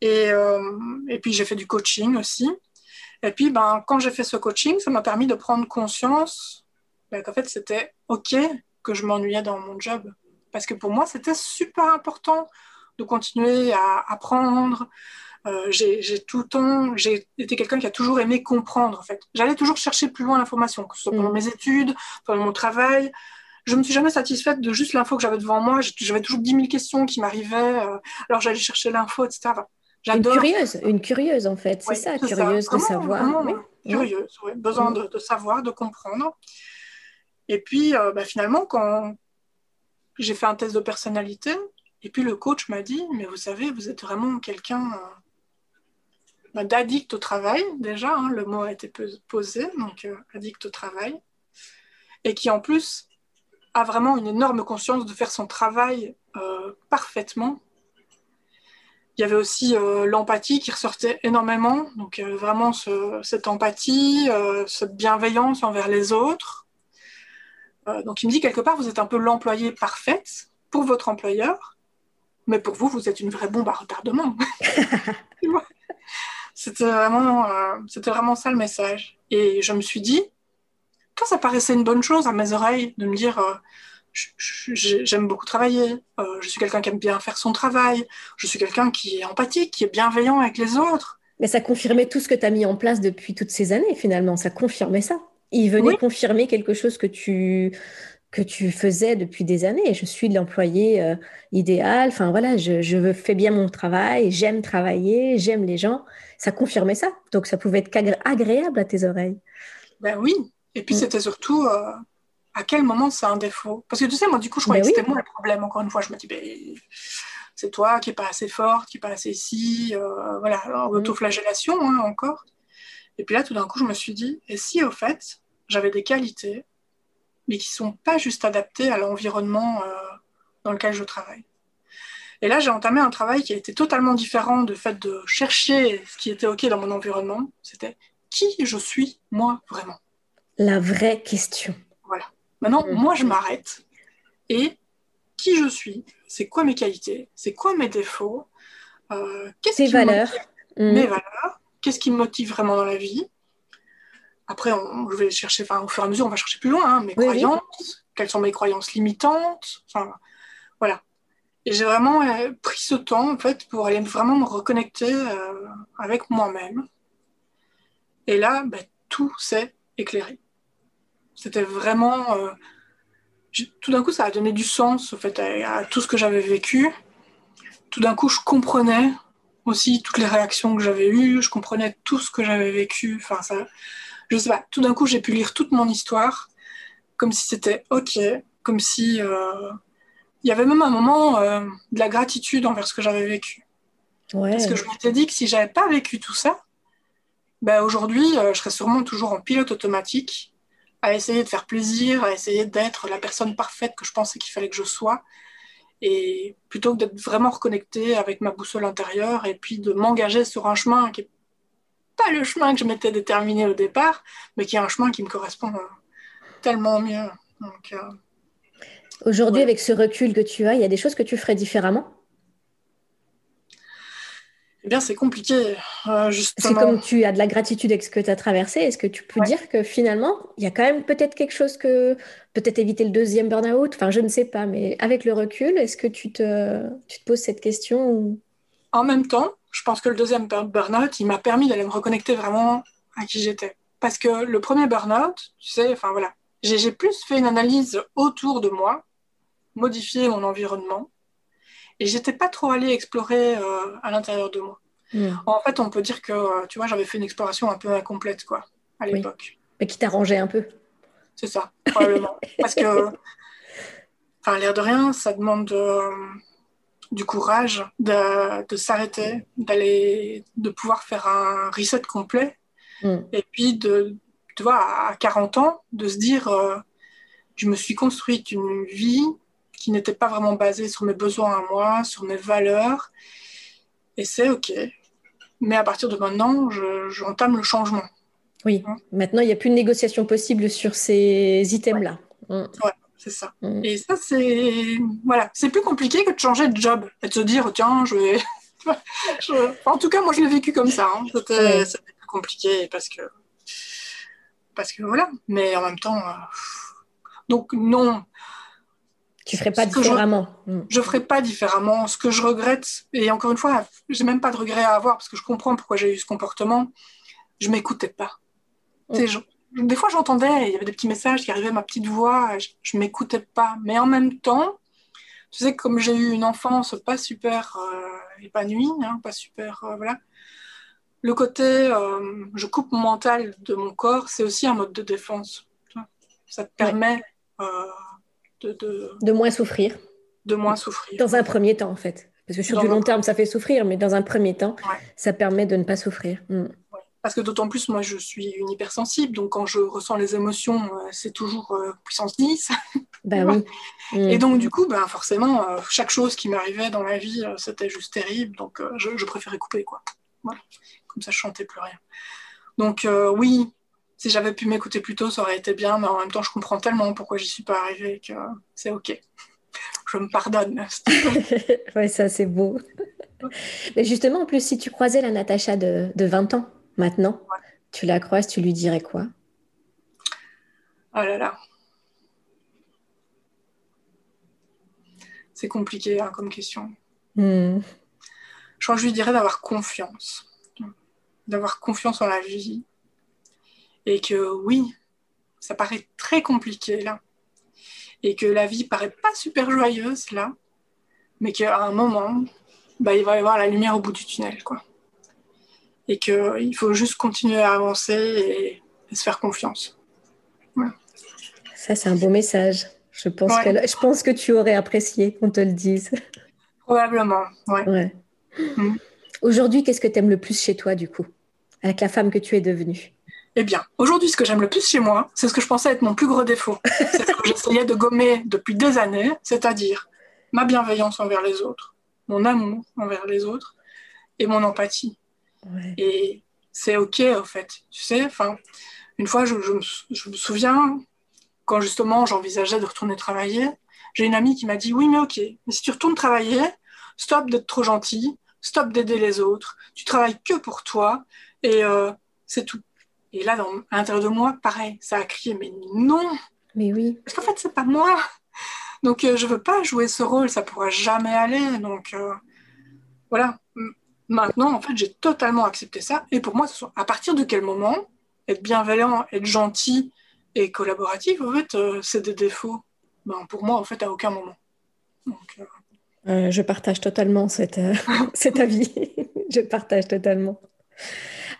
Et, euh, et puis, j'ai fait du coaching aussi. Et puis, ben, quand j'ai fait ce coaching, ça m'a permis de prendre conscience ben, qu'en fait, c'était OK que je m'ennuyais dans mon job. Parce que pour moi, c'était super important de continuer à apprendre, euh, j'ai tout le temps, j'ai été quelqu'un qui a toujours aimé comprendre en fait. J'allais toujours chercher plus loin l'information, que ce soit pendant mm. mes études, pendant mon travail. Je me suis jamais satisfaite de juste l'info que j'avais devant moi. J'avais toujours 10 000 questions qui m'arrivaient. Euh, alors j'allais chercher l'info, etc. une curieuse, une curieuse en fait, c'est ça, curieuse de savoir. Curieuse, oui. besoin mm. de, savoir, de comprendre. Et puis euh, bah, finalement, quand j'ai fait un test de personnalité, et puis le coach m'a dit, mais vous savez, vous êtes vraiment quelqu'un bah, d'addict au travail, déjà, hein, le mot a été posé, donc euh, addict au travail, et qui en plus a vraiment une énorme conscience de faire son travail euh, parfaitement. Il y avait aussi euh, l'empathie qui ressortait énormément, donc vraiment cette empathie, cette bienveillance envers les autres. Donc il me dit quelque part, vous êtes un peu l'employé parfaite pour votre employeur, mais pour vous, vous êtes une vraie bombe à retardement. [laughs] C'était vraiment, euh, c'était vraiment ça le message. Et je me suis dit, quand ça paraissait une bonne chose à mes oreilles, de me dire, euh, j'aime beaucoup travailler, euh, je suis quelqu'un qui aime bien faire son travail, je suis quelqu'un qui est empathique, qui est bienveillant avec les autres. Mais ça confirmait tout ce que tu as mis en place depuis toutes ces années, finalement. Ça confirmait ça. Il venait confirmer quelque chose que tu, que tu faisais depuis des années. Je suis l'employé idéal. Enfin voilà, je, je fais bien mon travail, j'aime travailler, j'aime les gens ça confirmait ça. Donc ça pouvait être agréable à tes oreilles. Ben oui. Et puis mm. c'était surtout euh, à quel moment c'est un défaut? Parce que tu sais, moi du coup, je croyais ben que c'était moi le problème. Encore une fois, je me dis, ben, c'est toi qui n'es pas assez forte, qui n'es pas assez si. Euh, voilà, mm. autoflagellation hein, encore. Et puis là, tout d'un coup, je me suis dit, et si au fait, j'avais des qualités, mais qui ne sont pas juste adaptées à l'environnement euh, dans lequel je travaille et là, j'ai entamé un travail qui a été totalement différent du fait de chercher ce qui était OK dans mon environnement. C'était qui je suis, moi, vraiment? La vraie question. Voilà. Maintenant, mm. moi, je m'arrête. Et qui je suis? C'est quoi mes qualités? C'est quoi mes défauts? Euh, Qu'est-ce valeurs mm. Mes valeurs Qu'est-ce qui me motive vraiment dans la vie Après, on, je vais chercher, enfin, au fur et à mesure, on va chercher plus loin. Hein, mes croyances. Quelles sont mes croyances limitantes Enfin, voilà. Et j'ai vraiment euh, pris ce temps, en fait, pour aller vraiment me reconnecter euh, avec moi-même. Et là, bah, tout s'est éclairé. C'était vraiment... Euh, tout d'un coup, ça a donné du sens, en fait, à, tout ce que j'avais vécu. Tout d'un coup, je comprenais aussi toutes les réactions que j'avais eues, je comprenais tout ce que j'avais vécu. Enfin, ça... Je sais pas, tout d'un coup, j'ai pu lire toute mon histoire comme si c'était OK, comme si il y avait même un moment euh, de la gratitude envers ce que j'avais vécu. Parce que je m'étais dit que si j'avais pas vécu tout ça, ben aujourd'hui, euh, je serais sûrement toujours en pilote automatique, à essayer de faire plaisir, à essayer d'être la personne parfaite que je pensais qu'il fallait que je sois. Et plutôt que d'être vraiment reconnectée avec ma boussole intérieure et puis de m'engager sur un chemin qui n'est pas le chemin que je m'étais déterminé au départ, mais qui est un chemin qui me correspond euh, tellement mieux. Donc, Aujourd'hui, avec ce recul que tu as, il y a des choses que tu ferais différemment? Eh bien, c'est compliqué, euh, justement. C'est comme tu as de la gratitude avec ce que tu as traversé. Est-ce que tu peux dire que finalement, il y a quand même peut-être quelque chose que. Peut-être éviter le deuxième burn-out? Enfin, je ne sais pas, mais avec le recul, est-ce que tu te, tu te poses cette question ou... En même temps, je pense que le deuxième burn-out, il m'a permis d'aller me reconnecter vraiment à qui j'étais. Parce que le premier burn-out, tu sais, enfin voilà, j'ai plus fait une analyse autour de moi, modifier mon environnement, et j'étais pas trop allée explorer euh, à l'intérieur de moi. Hmm. En fait, on peut dire que, euh, tu vois, j'avais fait une exploration un peu incomplète, quoi, à l'époque. Mais qui t'arrangeait un peu. C'est ça, probablement. [laughs] Parce que, enfin, l'air de rien, ça demande euh, du courage de, de s'arrêter, d'aller, de pouvoir faire un reset complet. Hmm. Et puis, de, tu vois, à 40 ans, de se dire, je me suis construite une vie qui n'était pas vraiment basé sur mes besoins à moi, sur mes valeurs. Et c'est OK. Mais à partir de maintenant, j'entame le changement. Oui, hein? maintenant, il n'y a plus de négociation possible sur ces items-là. Ouais. Mm. c'est ça. Mm. Et ça, c'est voilà, c'est plus compliqué que de changer de job et de se dire, tiens, je vais. [laughs] En tout cas, moi, je l'ai vécu comme ça. Hein. C'était plus compliqué parce que. Parce que voilà. Mais en même temps. Euh, donc, non, tu ferais pas différemment. Mm. Je, ne ferais pas différemment. Ce que je regrette, et encore une fois, j'ai même pas de regret à avoir parce que je comprends pourquoi j'ai eu ce comportement. Je m'écoutais pas. Mm. des fois, j'entendais, il y avait des petits messages qui arrivaient, ma petite voix, je, je m'écoutais pas. Mais en même temps, tu sais, comme j'ai eu une enfance pas super euh, épanouie, hein, pas super, euh, voilà. Le côté, euh, je coupe mon mental de mon corps, c'est aussi un mode de défense. Ça te permet de, moins souffrir. De moins souffrir. Dans un premier temps, en fait. Parce que sur du long terme, ça fait souffrir, mais dans un premier temps, ça permet de ne pas souffrir. Mm. Parce que d'autant plus, moi, je suis une hypersensible, donc quand je ressens les émotions, euh, c'est toujours euh, puissance 10. Ben [laughs] oui. Et mm. donc, du coup, ben, forcément, euh, chaque chose qui m'arrivait dans la vie, c'était juste terrible, donc je, préférais couper, quoi. Comme ça, je chantais plus rien. Donc, oui, si j'avais pu m'écouter plus tôt, ça aurait été bien, mais en même temps, je comprends tellement pourquoi j'y suis pas arrivée que c'est OK. Je me pardonne. [laughs] oui, ça, c'est beau. mais justement, en plus, si tu croisais la Natacha de, 20 ans maintenant, tu la croises, tu lui dirais quoi? Oh là là. C'est compliqué hein, comme question. Hmm. Je crois que je lui dirais d'avoir confiance. D'avoir confiance en la vie, et que oui, ça paraît très compliqué là, et que la vie paraît pas super joyeuse là, mais qu'à un moment, bah, il va y avoir la lumière au bout du tunnel, quoi. Et qu'il faut juste continuer à avancer et, se faire confiance. Ça, c'est un beau message. Je pense, que, je pense que tu aurais apprécié qu'on te le dise. Probablement, ouais. Mm. Aujourd'hui, qu'est-ce que tu aimes le plus chez toi, du coup, avec la femme que tu es devenue? Eh bien, aujourd'hui, ce que j'aime le plus chez moi, c'est ce que je pensais être mon plus gros défaut. C'est ce que j'essayais de gommer depuis des années, c'est-à-dire ma bienveillance envers les autres, mon amour envers les autres et mon empathie. Et c'est OK, en fait. Tu sais, enfin, une fois, je, me, souviens, quand justement j'envisageais de retourner travailler, j'ai une amie qui m'a dit Oui, mais OK, mais si tu retournes travailler, stop d'être trop gentil, stop d'aider les autres, tu travailles que pour toi et euh, c'est tout. Et là, dans, à l'intérieur de moi, pareil, ça a crié, mais non Mais oui. Parce qu'en fait, c'est pas moi. Donc, euh, je veux pas jouer ce rôle, ça pourra jamais aller. Donc, euh, voilà. Maintenant, en fait, j'ai totalement accepté ça. Et pour moi, à partir de quel moment être bienveillant, être gentil et collaboratif, en fait, euh, c'est des défauts? Ben, pour moi, en fait, à aucun moment. je partage totalement [laughs] cet avis. je partage totalement.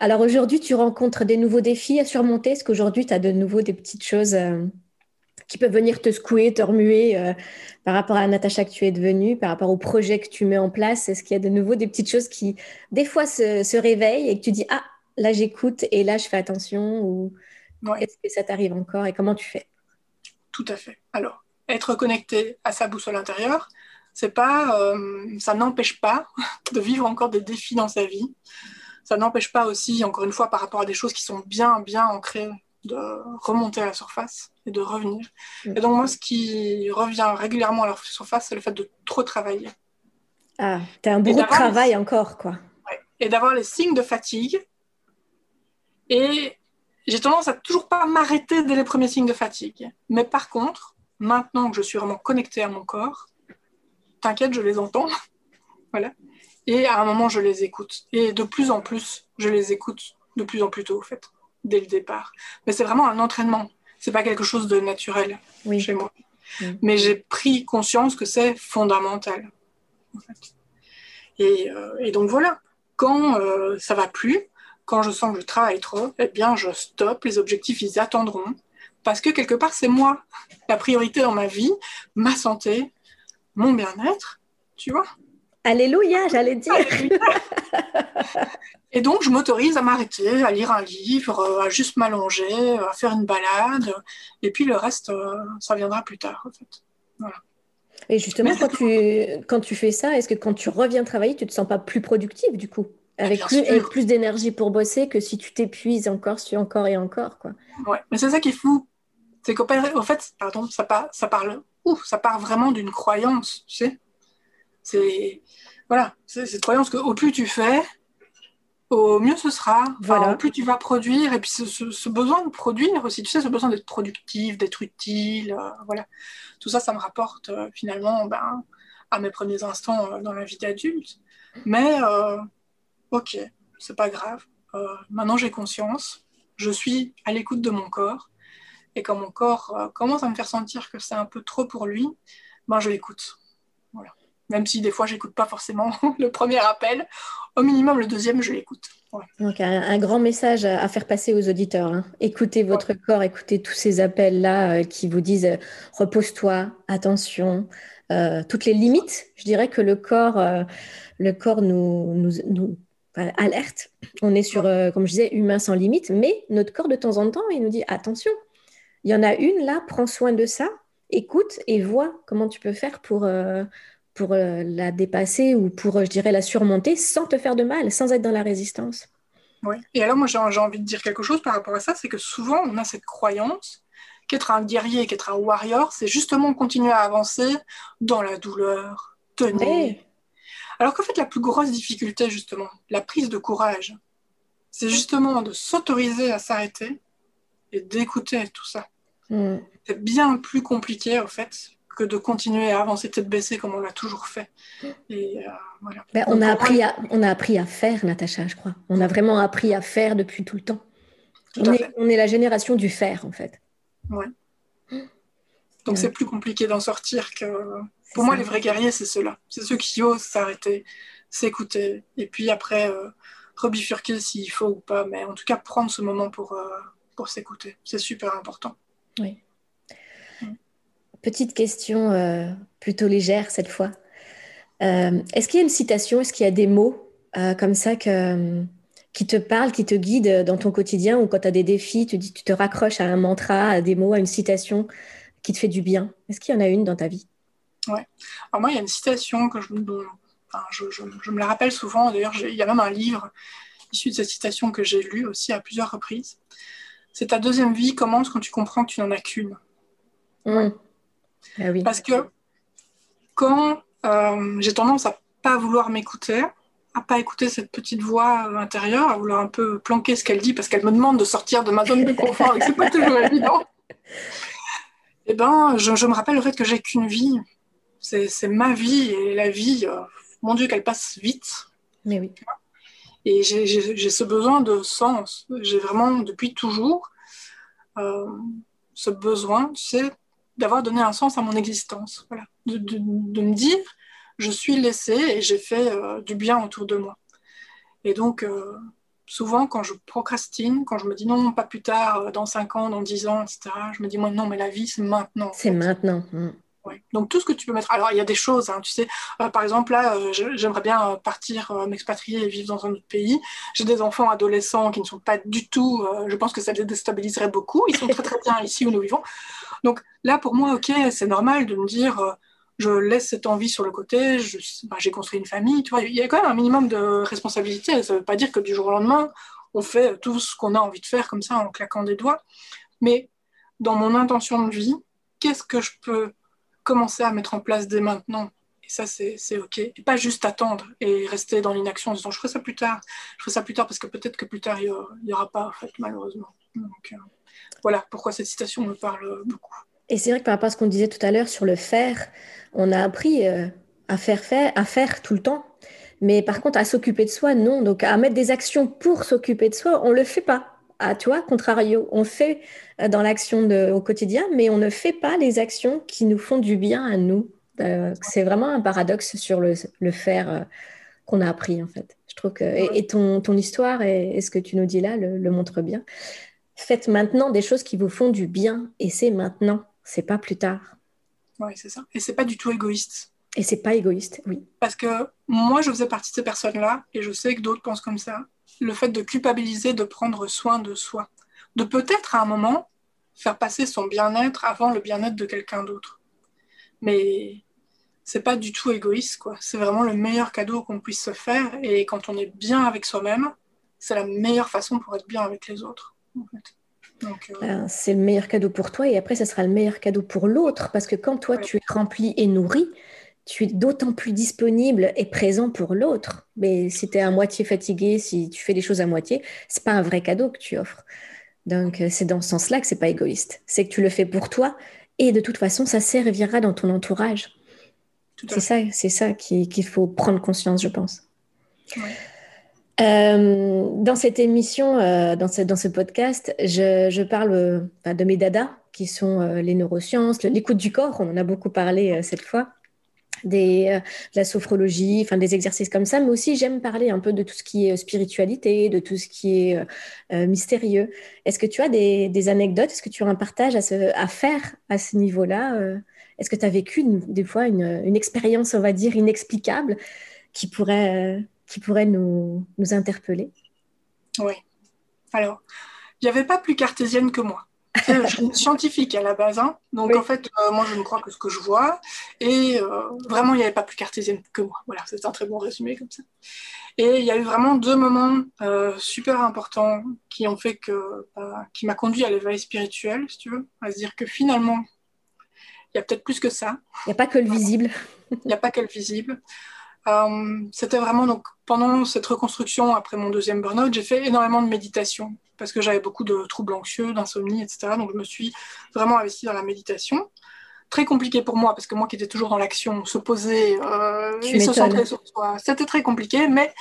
Alors aujourd'hui, tu rencontres des nouveaux défis à surmonter? Est-ce qu'aujourd'hui, tu as de nouveau des petites choses euh, qui peuvent venir te secouer, te remuer euh, par rapport à Natacha que tu es devenue, par rapport au projet que tu mets en place? Est-ce qu'il y a de nouveau des petites choses qui, des fois, se, réveillent et que tu dis Ah, là, j'écoute et là, je fais attention Ou est-ce que ça t'arrive encore et comment tu fais? Tout à fait. Alors, être connecté à sa boussole intérieure, c'est pas, euh, ça n'empêche pas [laughs] de vivre encore des défis dans sa vie ça n'empêche pas aussi, encore une fois, par rapport à des choses qui sont bien, bien ancrées, de remonter à la surface et de revenir. Et donc, moi, ce qui revient régulièrement à la surface, c'est le fait de trop travailler. Ah, t'as un beau travail encore, quoi. et d'avoir les signes de fatigue. Et j'ai tendance à toujours pas m'arrêter dès les premiers signes de fatigue. Mais par contre, maintenant que je suis vraiment connectée à mon corps, t'inquiète, je les entends. [laughs] voilà. Et à un moment, je les écoute. Et de plus en plus, je les écoute de plus en plus tôt, en fait, dès le départ. Mais c'est vraiment un entraînement. C'est pas quelque chose de naturel chez moi. Mais j'ai pris conscience que c'est fondamental. En fait. et, euh, et, donc voilà, quand euh, ça va plus, quand je sens que je travaille trop, eh bien je stoppe, les objectifs ils attendront, parce que quelque part c'est moi, la priorité dans ma vie, ma santé, mon bien-être, tu vois. Alléluia, j'allais dire. Et donc, je m'autorise à m'arrêter, à lire un livre, à juste m'allonger, à faire une balade. Et puis le reste, euh, ça viendra plus tard, en fait. Voilà. Et justement, quand tu, quand tu fais ça, est-ce que quand tu reviens travailler, tu ne te sens pas plus productive du coup? Avec plus, plus d'énergie pour bosser que si tu t'épuises encore, sur encore et encore. Quoi? Ouais, mais c'est ça qui est fou. C'est qu'au fait, pardon, ça, part, ça parle, ouf, ça part vraiment d'une croyance, tu sais? C'est, voilà, cette croyance qu'au plus tu fais, au mieux ce sera. Voilà. au plus tu vas produire, et puis ce, besoin de produire aussi, tu sais, ce besoin d'être productif, d'être utile, euh, voilà. Tout ça, ça me rapporte euh, finalement ben, à mes premiers instants euh, dans la vie d'adulte. Mais, ok, c'est pas grave. maintenant, j'ai conscience, je suis à l'écoute de mon corps, et quand mon corps commence à me faire sentir que c'est un peu trop pour lui, ben, je l'écoute. Voilà même si des fois j'écoute pas forcément [laughs] le premier appel, au minimum le deuxième je l'écoute. Donc un, grand message à, faire passer aux auditeurs. Hein. Écoutez votre corps, écoutez tous ces appels-là euh, qui vous disent euh, repose-toi, attention, euh, toutes les limites. Je dirais que le corps, le corps nous, nous, nous alerte. On est sur, comme je disais, humain sans limite, mais notre corps de temps en temps, il nous dit attention, il y en a une là, prends soin de ça, écoute et vois comment tu peux faire pour pour euh, la dépasser ou pour, euh, je dirais, la surmonter sans te faire de mal, sans être dans la résistance. Oui. Et alors, moi, j'ai envie de dire quelque chose par rapport à ça, c'est que souvent, on a cette croyance qu'être un guerrier, qu'être un warrior, c'est justement continuer à avancer dans la douleur, tenir. Alors qu'en fait, la plus grosse difficulté, justement, la prise de courage, c'est justement de s'autoriser à s'arrêter et d'écouter tout ça. Mm. C'est bien plus compliqué, en fait, que de continuer à avancer tête baissée comme on l'a toujours fait. Et, euh, ben, on, a appris à, on a appris à faire, Natacha, je crois. On a vraiment appris à faire depuis tout le temps. on, est, on, est, la génération du faire, en fait. Ouais. Donc c'est plus compliqué d'en sortir que... Pour moi, les vrais guerriers, c'est ceux-là. C'est ceux qui osent s'arrêter, s'écouter, et puis après, euh, rebifurquer s'il faut ou pas, mais en tout cas, prendre ce moment pour, euh, pour s'écouter. C'est super important. Oui. Petite question euh, plutôt légère cette fois. Euh, est-ce qu'il y a une citation, est-ce qu'il y a des mots euh, comme ça que, qui te parlent, qui te guident dans ton quotidien ou quand tu as des défis, tu, dis, tu te raccroches à un mantra, à des mots, à une citation qui te fait du bien? Est-ce qu'il y en a une dans ta vie? Ouais. Alors moi, il y a une citation que je, je, me la rappelle souvent. D'ailleurs, il y a même un livre issu de cette citation que j'ai lu aussi à plusieurs reprises. C'est ta deuxième vie commence quand tu comprends que tu n'en as qu'une? Mmh. Ah Parce que quand euh, j'ai tendance à pas vouloir m'écouter, à pas écouter cette petite voix euh, intérieure, à vouloir un peu planquer ce qu'elle dit parce qu'elle me demande de sortir de ma zone de confort et que c'est pas toujours [laughs] évident. Eh ben, je, me rappelle le fait que j'ai qu'une vie. C'est ma vie et la vie, euh, mon Dieu, qu'elle passe vite. Mais oui. Et j'ai ce besoin de sens. J'ai vraiment, depuis toujours, ce besoin, tu sais, d'avoir donné un sens à mon existence. Voilà. De, me dire, je suis laissée et j'ai fait euh, du bien autour de moi. Et donc, euh, souvent, quand je procrastine, quand je me dis non, pas plus tard, euh, dans 5 ans, dans 10 ans, etc., je me dis, moi, non, mais la vie, c'est maintenant. C'est maintenant. Donc tout ce que tu peux mettre. Alors il y a des choses, hein, tu sais. par exemple là, j'aimerais bien partir m'expatrier et vivre dans un autre pays. J'ai des enfants adolescents qui ne sont pas du tout. je pense que ça les déstabiliserait beaucoup. Ils sont très très bien ici où nous vivons. Donc là, pour moi, ok, c'est normal de me dire, euh, je laisse cette envie sur le côté, bah, j'ai construit une famille, tu vois, il y a quand même un minimum de responsabilité. Ça ne veut pas dire que du jour au lendemain, on fait tout ce qu'on a envie de faire comme ça en claquant des doigts. Mais dans mon intention de vie, qu'est-ce que je peux commencer à mettre en place dès maintenant Et ça, c'est OK. Et pas juste attendre et rester dans l'inaction en disant je ferai ça plus tard, je ferai ça plus tard parce que peut-être que plus tard, il n'y aura, pas, en fait, malheureusement. Donc, euh, voilà pourquoi cette citation me parle beaucoup. Et c'est vrai que par rapport à ce qu'on disait tout à l'heure sur le faire, on a appris euh, à faire, faire, à faire tout le temps. Mais par contre, à s'occuper de soi, non. Donc, à mettre des actions pour s'occuper de soi, on ne le fait pas. À toi, contrario, on fait euh, dans l'action au quotidien, mais on ne fait pas les actions qui nous font du bien à nous. Euh, c'est vraiment un paradoxe sur le, faire qu'on a appris, en fait. Je trouve que, et, ton, ton, histoire et, ce que tu nous dis là le, le montre bien. Faites maintenant des choses qui vous font du bien, et c'est maintenant c'est pas plus tard. Oui, c'est ça. Et c'est pas du tout égoïste. Et c'est pas égoïste, oui. Parce que moi, je faisais partie de ces personnes-là, et je sais que d'autres pensent comme ça. Le fait de culpabiliser, de prendre soin de soi, de peut-être à un moment faire passer son bien-être avant le bien-être de quelqu'un d'autre. Mais c'est pas du tout égoïste, quoi. C'est vraiment le meilleur cadeau qu'on puisse se faire, et quand on est bien avec soi-même, c'est la meilleure façon pour être bien avec les autres. En fait. Euh, ben, c'est le meilleur cadeau pour toi et après, ça sera le meilleur cadeau pour l'autre parce que quand toi, tu es rempli et nourri, tu es d'autant plus disponible et présent pour l'autre. Mais si tu es à moitié fatigué, si tu fais des choses à moitié, c'est pas un vrai cadeau que tu offres. Donc, euh, c'est dans ce sens-là que c'est pas égoïste. C'est que tu le fais pour toi et de toute façon, ça servira dans ton entourage. C'est ça, c'est ça qu'il faut prendre conscience, je pense. Euh, dans cette émission, euh, dans, ce, dans, ce, podcast, je, je parle euh, de mes dadas, qui sont les neurosciences, l'écoute du corps, on en a beaucoup parlé cette fois, des, de la sophrologie, enfin des exercices comme ça, mais aussi j'aime parler un peu de tout ce qui est spiritualité, de tout ce qui est mystérieux. Est-ce que tu as des, anecdotes, est-ce que tu as un partage à, faire à ce niveau-là Est-ce que tu as vécu des fois une, une, expérience, on va dire, inexplicable qui pourrait qui pourrait nous, nous interpeller? Oui. Alors, il n'y avait pas plus cartésienne que moi. Je suis scientifique à la base, hein. donc en fait, euh, moi je ne crois que ce que je vois, et euh, vraiment il n'y avait pas plus cartésienne que moi. Voilà, c'est un très bon résumé comme ça. Et il y a eu vraiment deux moments euh, super importants qui ont fait que, bah, qui m'a conduit à l'éveil spirituel, si tu veux, à se dire que finalement, il y a peut-être plus que ça. Il n'y a pas que le visible. Il n'y a pas que le visible. C'était vraiment donc pendant cette reconstruction après mon deuxième burn-out, j'ai fait énormément de méditation parce que j'avais beaucoup de troubles anxieux, d'insomnie, etc. Donc je me suis vraiment investie dans la méditation. Très compliqué pour moi parce que moi qui étais toujours dans l'action, se poser euh, et se centrer sur soi, c'était très compliqué, mais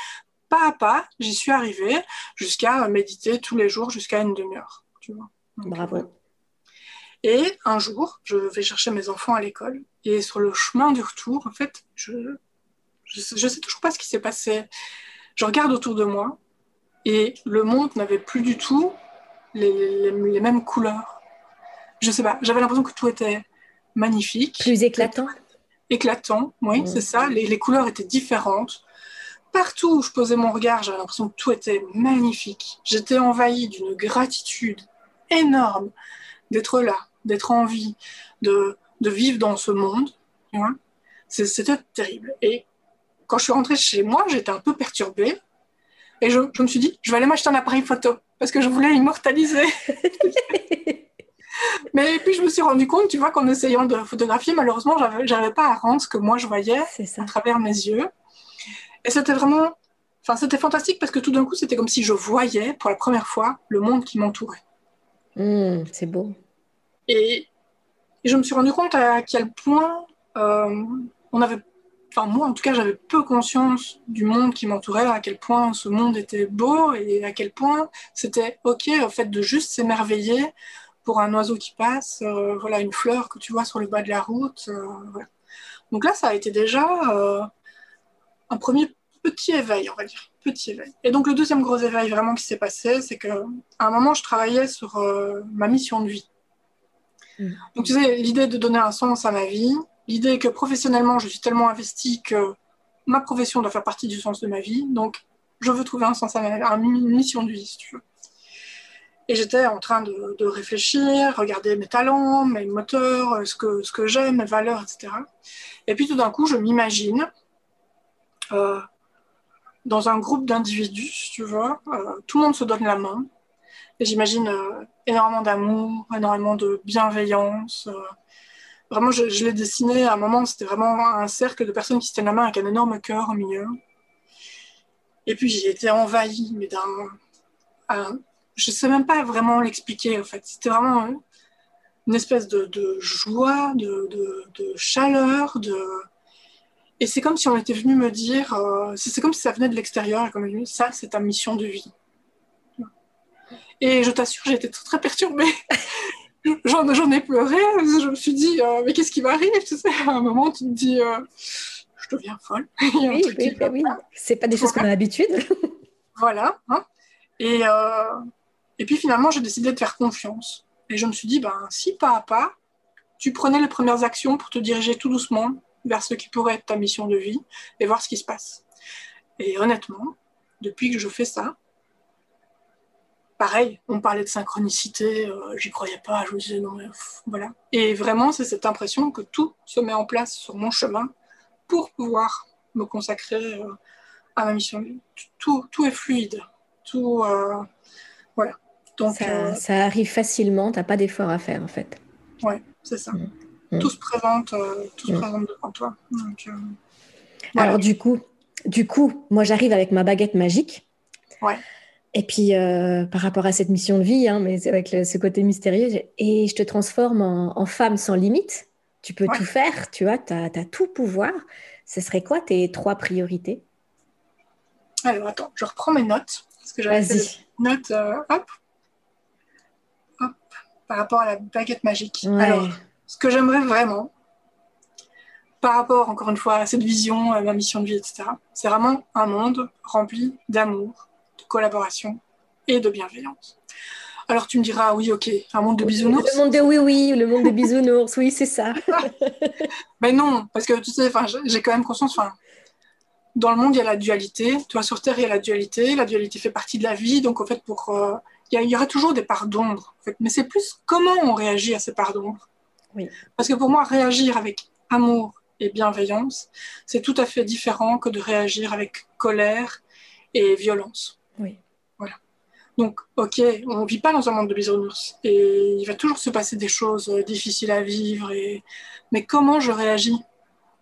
pas à pas, j'y suis arrivée jusqu'à méditer tous les jours jusqu'à une demi-heure. Tu vois. Bravo. Euh, et un jour, je vais chercher mes enfants à l'école et sur le chemin du retour, en fait, je ne sais toujours pas ce qui s'est passé. Je regarde autour de moi et le monde n'avait plus du tout les, mêmes couleurs. Je sais pas, j'avais l'impression que tout était magnifique. Plus éclatant Éclatant, oui, mmh. c'est ça. Les, les, couleurs étaient différentes. Partout où je posais mon regard, j'avais l'impression que tout était magnifique. J'étais envahie d'une gratitude énorme d'être là, d'être en vie, de, de vivre dans ce monde. C'était terrible. Et quand je suis rentrée chez moi, j'étais un peu perturbée. Et je, me suis dit, je vais aller m'acheter un appareil photo parce que je voulais immortaliser. [laughs] Mais puis je me suis rendu compte, tu vois, qu'en essayant de photographier, malheureusement, je n'avais pas à rendre ce que moi je voyais à travers mes yeux. Et c'était vraiment, enfin, c'était fantastique parce que tout d'un coup, c'était comme si je voyais pour la première fois le monde qui m'entourait. Mmh, c'est beau. Et, je me suis rendu compte à quel point euh, on avait enfin moi en tout cas, j'avais peu conscience du monde qui m'entourait, à quel point ce monde était beau et à quel point c'était ok au fait de juste s'émerveiller pour un oiseau qui passe, euh, voilà une fleur que tu vois sur le bas de la route. Euh, Donc là, ça a été déjà euh, un premier petit éveil, on va dire, petit éveil. Et donc le deuxième gros éveil vraiment qui s'est passé, c'est que à un moment, je travaillais sur ma mission de vie. Mmh. Donc tu sais, l'idée de donner un sens à ma vie, l'idée que professionnellement, je suis tellement investie que ma profession doit faire partie du sens de ma vie. Donc, je veux trouver un sens à ma une mission de vie, si tu veux. Et j'étais en train de, réfléchir, regarder mes talents, mes moteurs, ce que, ce j'aime, mes valeurs, etc. Et puis tout d'un coup, je m'imagine euh, dans un groupe d'individus, tu vois, euh, tout le monde se donne la main. Et j'imagine euh, énormément d'amour, énormément de bienveillance, vraiment, je, l'ai dessiné à un moment, c'était vraiment un cercle de personnes qui se tiennent la main avec un énorme cœur au milieu. Et puis j'ai été envahie, mais d'un. je sais même pas vraiment l'expliquer en fait. C'était vraiment une espèce de, joie, de, chaleur, de. Et c'est comme si on était venu me dire, euh, c'est comme si ça venait de l'extérieur, comme ça, c'est ta mission de vie. Et je t'assure, j'ai été très, très perturbée. [laughs] J'en ai pleuré, je me suis dit, euh, mais qu'est-ce qui m'arrive tu sais, À un moment, tu te dis, euh, je deviens folle. [laughs] oui, oui, oui. C'est pas des choses qu'on a l'habitude. voilà. Hein. Et, euh, et puis finalement, j'ai décidé de faire confiance. Et je me suis dit, ben, si pas à pas, tu prenais les premières actions pour te diriger tout doucement vers ce qui pourrait être ta mission de vie et voir ce qui se passe. Et honnêtement, depuis que je fais ça, pareil, on parlait de synchronicité, euh, j'y croyais pas, je me disais non, mais voilà. Et vraiment, c'est cette impression que tout se met en place sur mon chemin pour pouvoir me consacrer euh, à ma mission. Tout, tout est fluide, tout, euh, voilà. Donc, ça, arrive facilement, tu n'as pas d'effort à faire en fait. Oui, c'est ça. Mm. Mm. Tout se présente, tout se mm. présente devant toi. Alors du coup, du coup, moi j'arrive avec ma baguette magique. Ouais. Et puis, euh, par rapport à cette mission de vie, hein, mais avec ce côté mystérieux, et je te transforme en, femme sans limite. Tu peux tout faire, tu vois, tu as, tout pouvoir. Ce serait quoi tes trois priorités? Alors, attends, je reprends mes notes. Parce que j'avais notes, euh, hop, hop, par rapport à la baguette magique. Alors, ce que j'aimerais vraiment, par rapport, encore une fois, à cette vision, à ma mission de vie, etc., c'est vraiment un monde rempli d'amour, collaboration et de bienveillance. Alors tu me diras, oui, ok, un monde de bisounours. Le monde de oui, oui, le monde de bisounours, oui, c'est ça. [laughs] Mais non, parce que tu sais, j'ai quand même conscience, dans le monde, il y a la dualité. Tu vois, sur Terre, il y a la dualité. La dualité fait partie de la vie. Donc, en fait, pour, euh, il, y aura toujours des parts d'ombre. En fait. Mais c'est plus comment on réagit à ces parts d'ombre. Oui. Parce que pour moi, réagir avec amour et bienveillance, c'est tout à fait différent que de réagir avec colère et violence. Donc, ok, on ne vit pas dans un monde de bisounours et il va toujours se passer des choses euh, difficiles à vivre. Et... Mais comment je réagis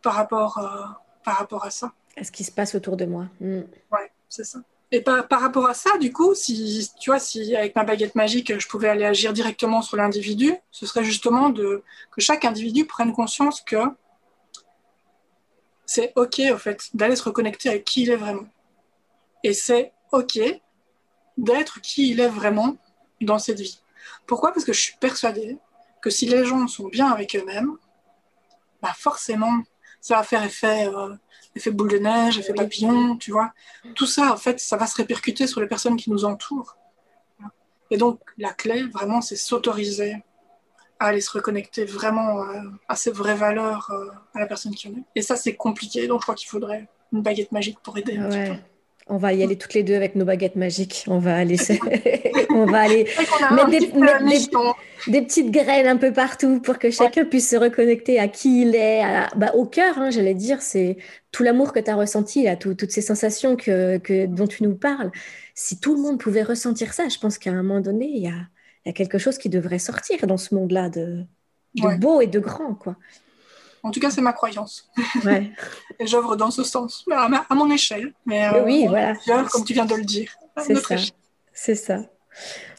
par rapport, euh, par rapport à ça? À ce qui se passe autour de moi. Mm. Ouais, c'est ça. Et par, par, rapport à ça, du coup, si tu vois, si avec ma baguette magique, je pouvais aller agir directement sur l'individu, ce serait justement de que chaque individu prenne conscience que c'est ok, en fait, d'aller se reconnecter avec qui il est vraiment. Et c'est OK d'être qui il est vraiment dans cette vie. Pourquoi? Parce que je suis persuadée que si les gens sont bien avec eux-mêmes, bah forcément, ça va faire effet, euh, effet boule de neige, effet papillon, tu vois. Tout ça, en fait, ça va se répercuter sur les personnes qui nous entourent. Et donc, la clé, vraiment, c'est s'autoriser à aller se reconnecter vraiment euh, à ses vraies valeurs, euh, à la personne qui en est. Et ça, c'est compliqué, donc je crois qu'il faudrait une baguette magique pour aider. Ouais. On va y aller toutes les deux avec nos baguettes magiques. On va aller, [laughs] on va aller mettre, des, petites graines un peu partout pour que chacun puisse se reconnecter à qui il est, bah, au cœur, hein, j'allais dire. C'est tout l'amour que tu as ressenti, là, toutes ces sensations que, dont tu nous parles. Si tout le monde pouvait ressentir ça, je pense qu'à un moment donné, il y a, quelque chose qui devrait sortir dans ce monde-là de, beau et de grand. quoi. En tout cas, c'est ma croyance. Ouais. [laughs] et j'œuvre dans ce sens, à, mon échelle. Mais euh, oui, voilà. comme tu viens de le dire. C'est ça. C'est ça.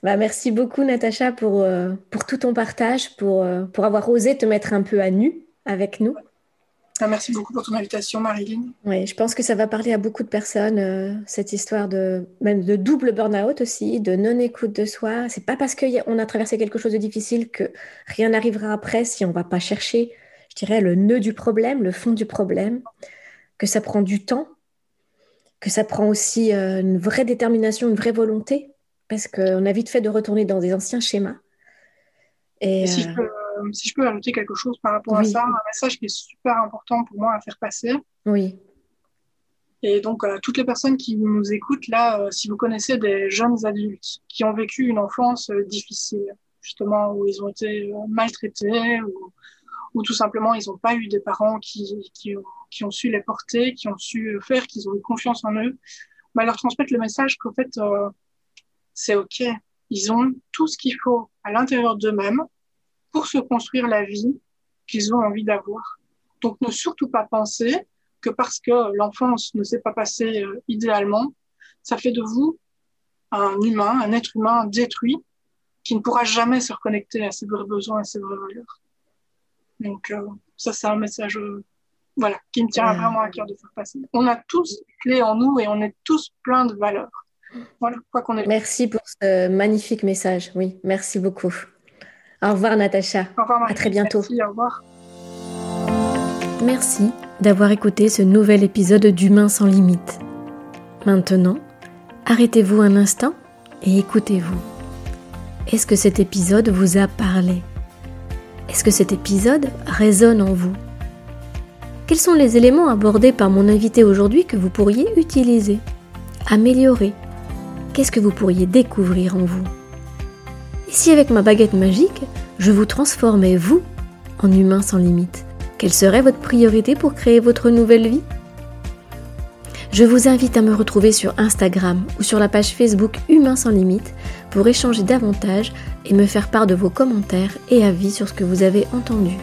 Bah, merci beaucoup, Natacha, pour, euh, pour tout ton partage, pour, euh, pour avoir osé te mettre un peu à nu avec nous. Ah, merci beaucoup pour ton invitation, Marilyn. Oui, je pense que ça va parler à beaucoup de personnes, cette histoire de, même de double burn-out aussi, de non-écoute de soi. C'est pas parce qu'on a traversé quelque chose de difficile que rien n'arrivera après si on ne va pas chercher dirais, le nœud du problème, le fond du problème, que ça prend du temps, que ça prend aussi euh, une vraie détermination, une vraie volonté, parce qu'on a vite fait de retourner dans des anciens schémas. Et, si, je peux, si, je peux, ajouter quelque chose par rapport à ça, un message qui est super important pour moi à faire passer. Oui. Et donc, toutes les personnes qui nous écoutent, là, euh, si vous connaissez des jeunes adultes qui ont vécu une enfance euh, difficile, justement, où ils ont été maltraités, ou ou tout simplement ils n'ont pas eu des parents qui, ont, su les porter, qui ont su faire, qu'ils ont eu confiance en eux, bah, leur transmettre le message qu'en fait, euh, c'est OK. Ils ont tout ce qu'il faut à l'intérieur d'eux-mêmes pour se construire la vie qu'ils ont envie d'avoir. Donc ne surtout pas penser que parce que l'enfance ne s'est pas passée euh, idéalement, ça fait de vous un humain, un être humain détruit qui ne pourra jamais se reconnecter à ses vrais besoins et ses vraies valeurs. Donc euh, ça, c'est un message euh, voilà, qui me tient vraiment à cœur de faire passer. On a tous clés en nous et on est tous plein de valeurs. Voilà, quoi qu'on ait. Merci pour ce magnifique message. Oui, merci beaucoup. Au revoir, Natacha. Au revoir, À très bientôt. Merci, au revoir. Merci d'avoir écouté ce nouvel épisode d'Humain sans limite. Maintenant, arrêtez-vous un instant et écoutez-vous. Est-ce que cet épisode vous a parlé? Est-ce que cet épisode résonne en vous? Quels sont les éléments abordés par mon invité aujourd'hui que vous pourriez utiliser, améliorer? Qu'est-ce que vous pourriez découvrir en vous? Et si avec ma baguette magique, je vous transformais, vous, en humain sans limite quelle serait votre priorité pour créer votre nouvelle vie? Je vous invite à me retrouver sur Instagram ou sur la page Facebook Humain sans limite pour échanger davantage et me faire part de vos commentaires et avis sur ce que vous avez entendu.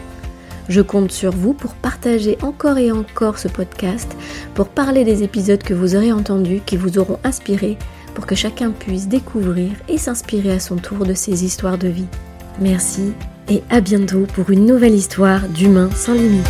Je compte sur vous pour partager encore et encore ce podcast, pour parler des épisodes que vous aurez entendus, qui vous auront inspiré, pour que chacun puisse découvrir et s'inspirer à son tour de ces histoires de vie. Merci et à bientôt pour une nouvelle histoire d'humains sans limite.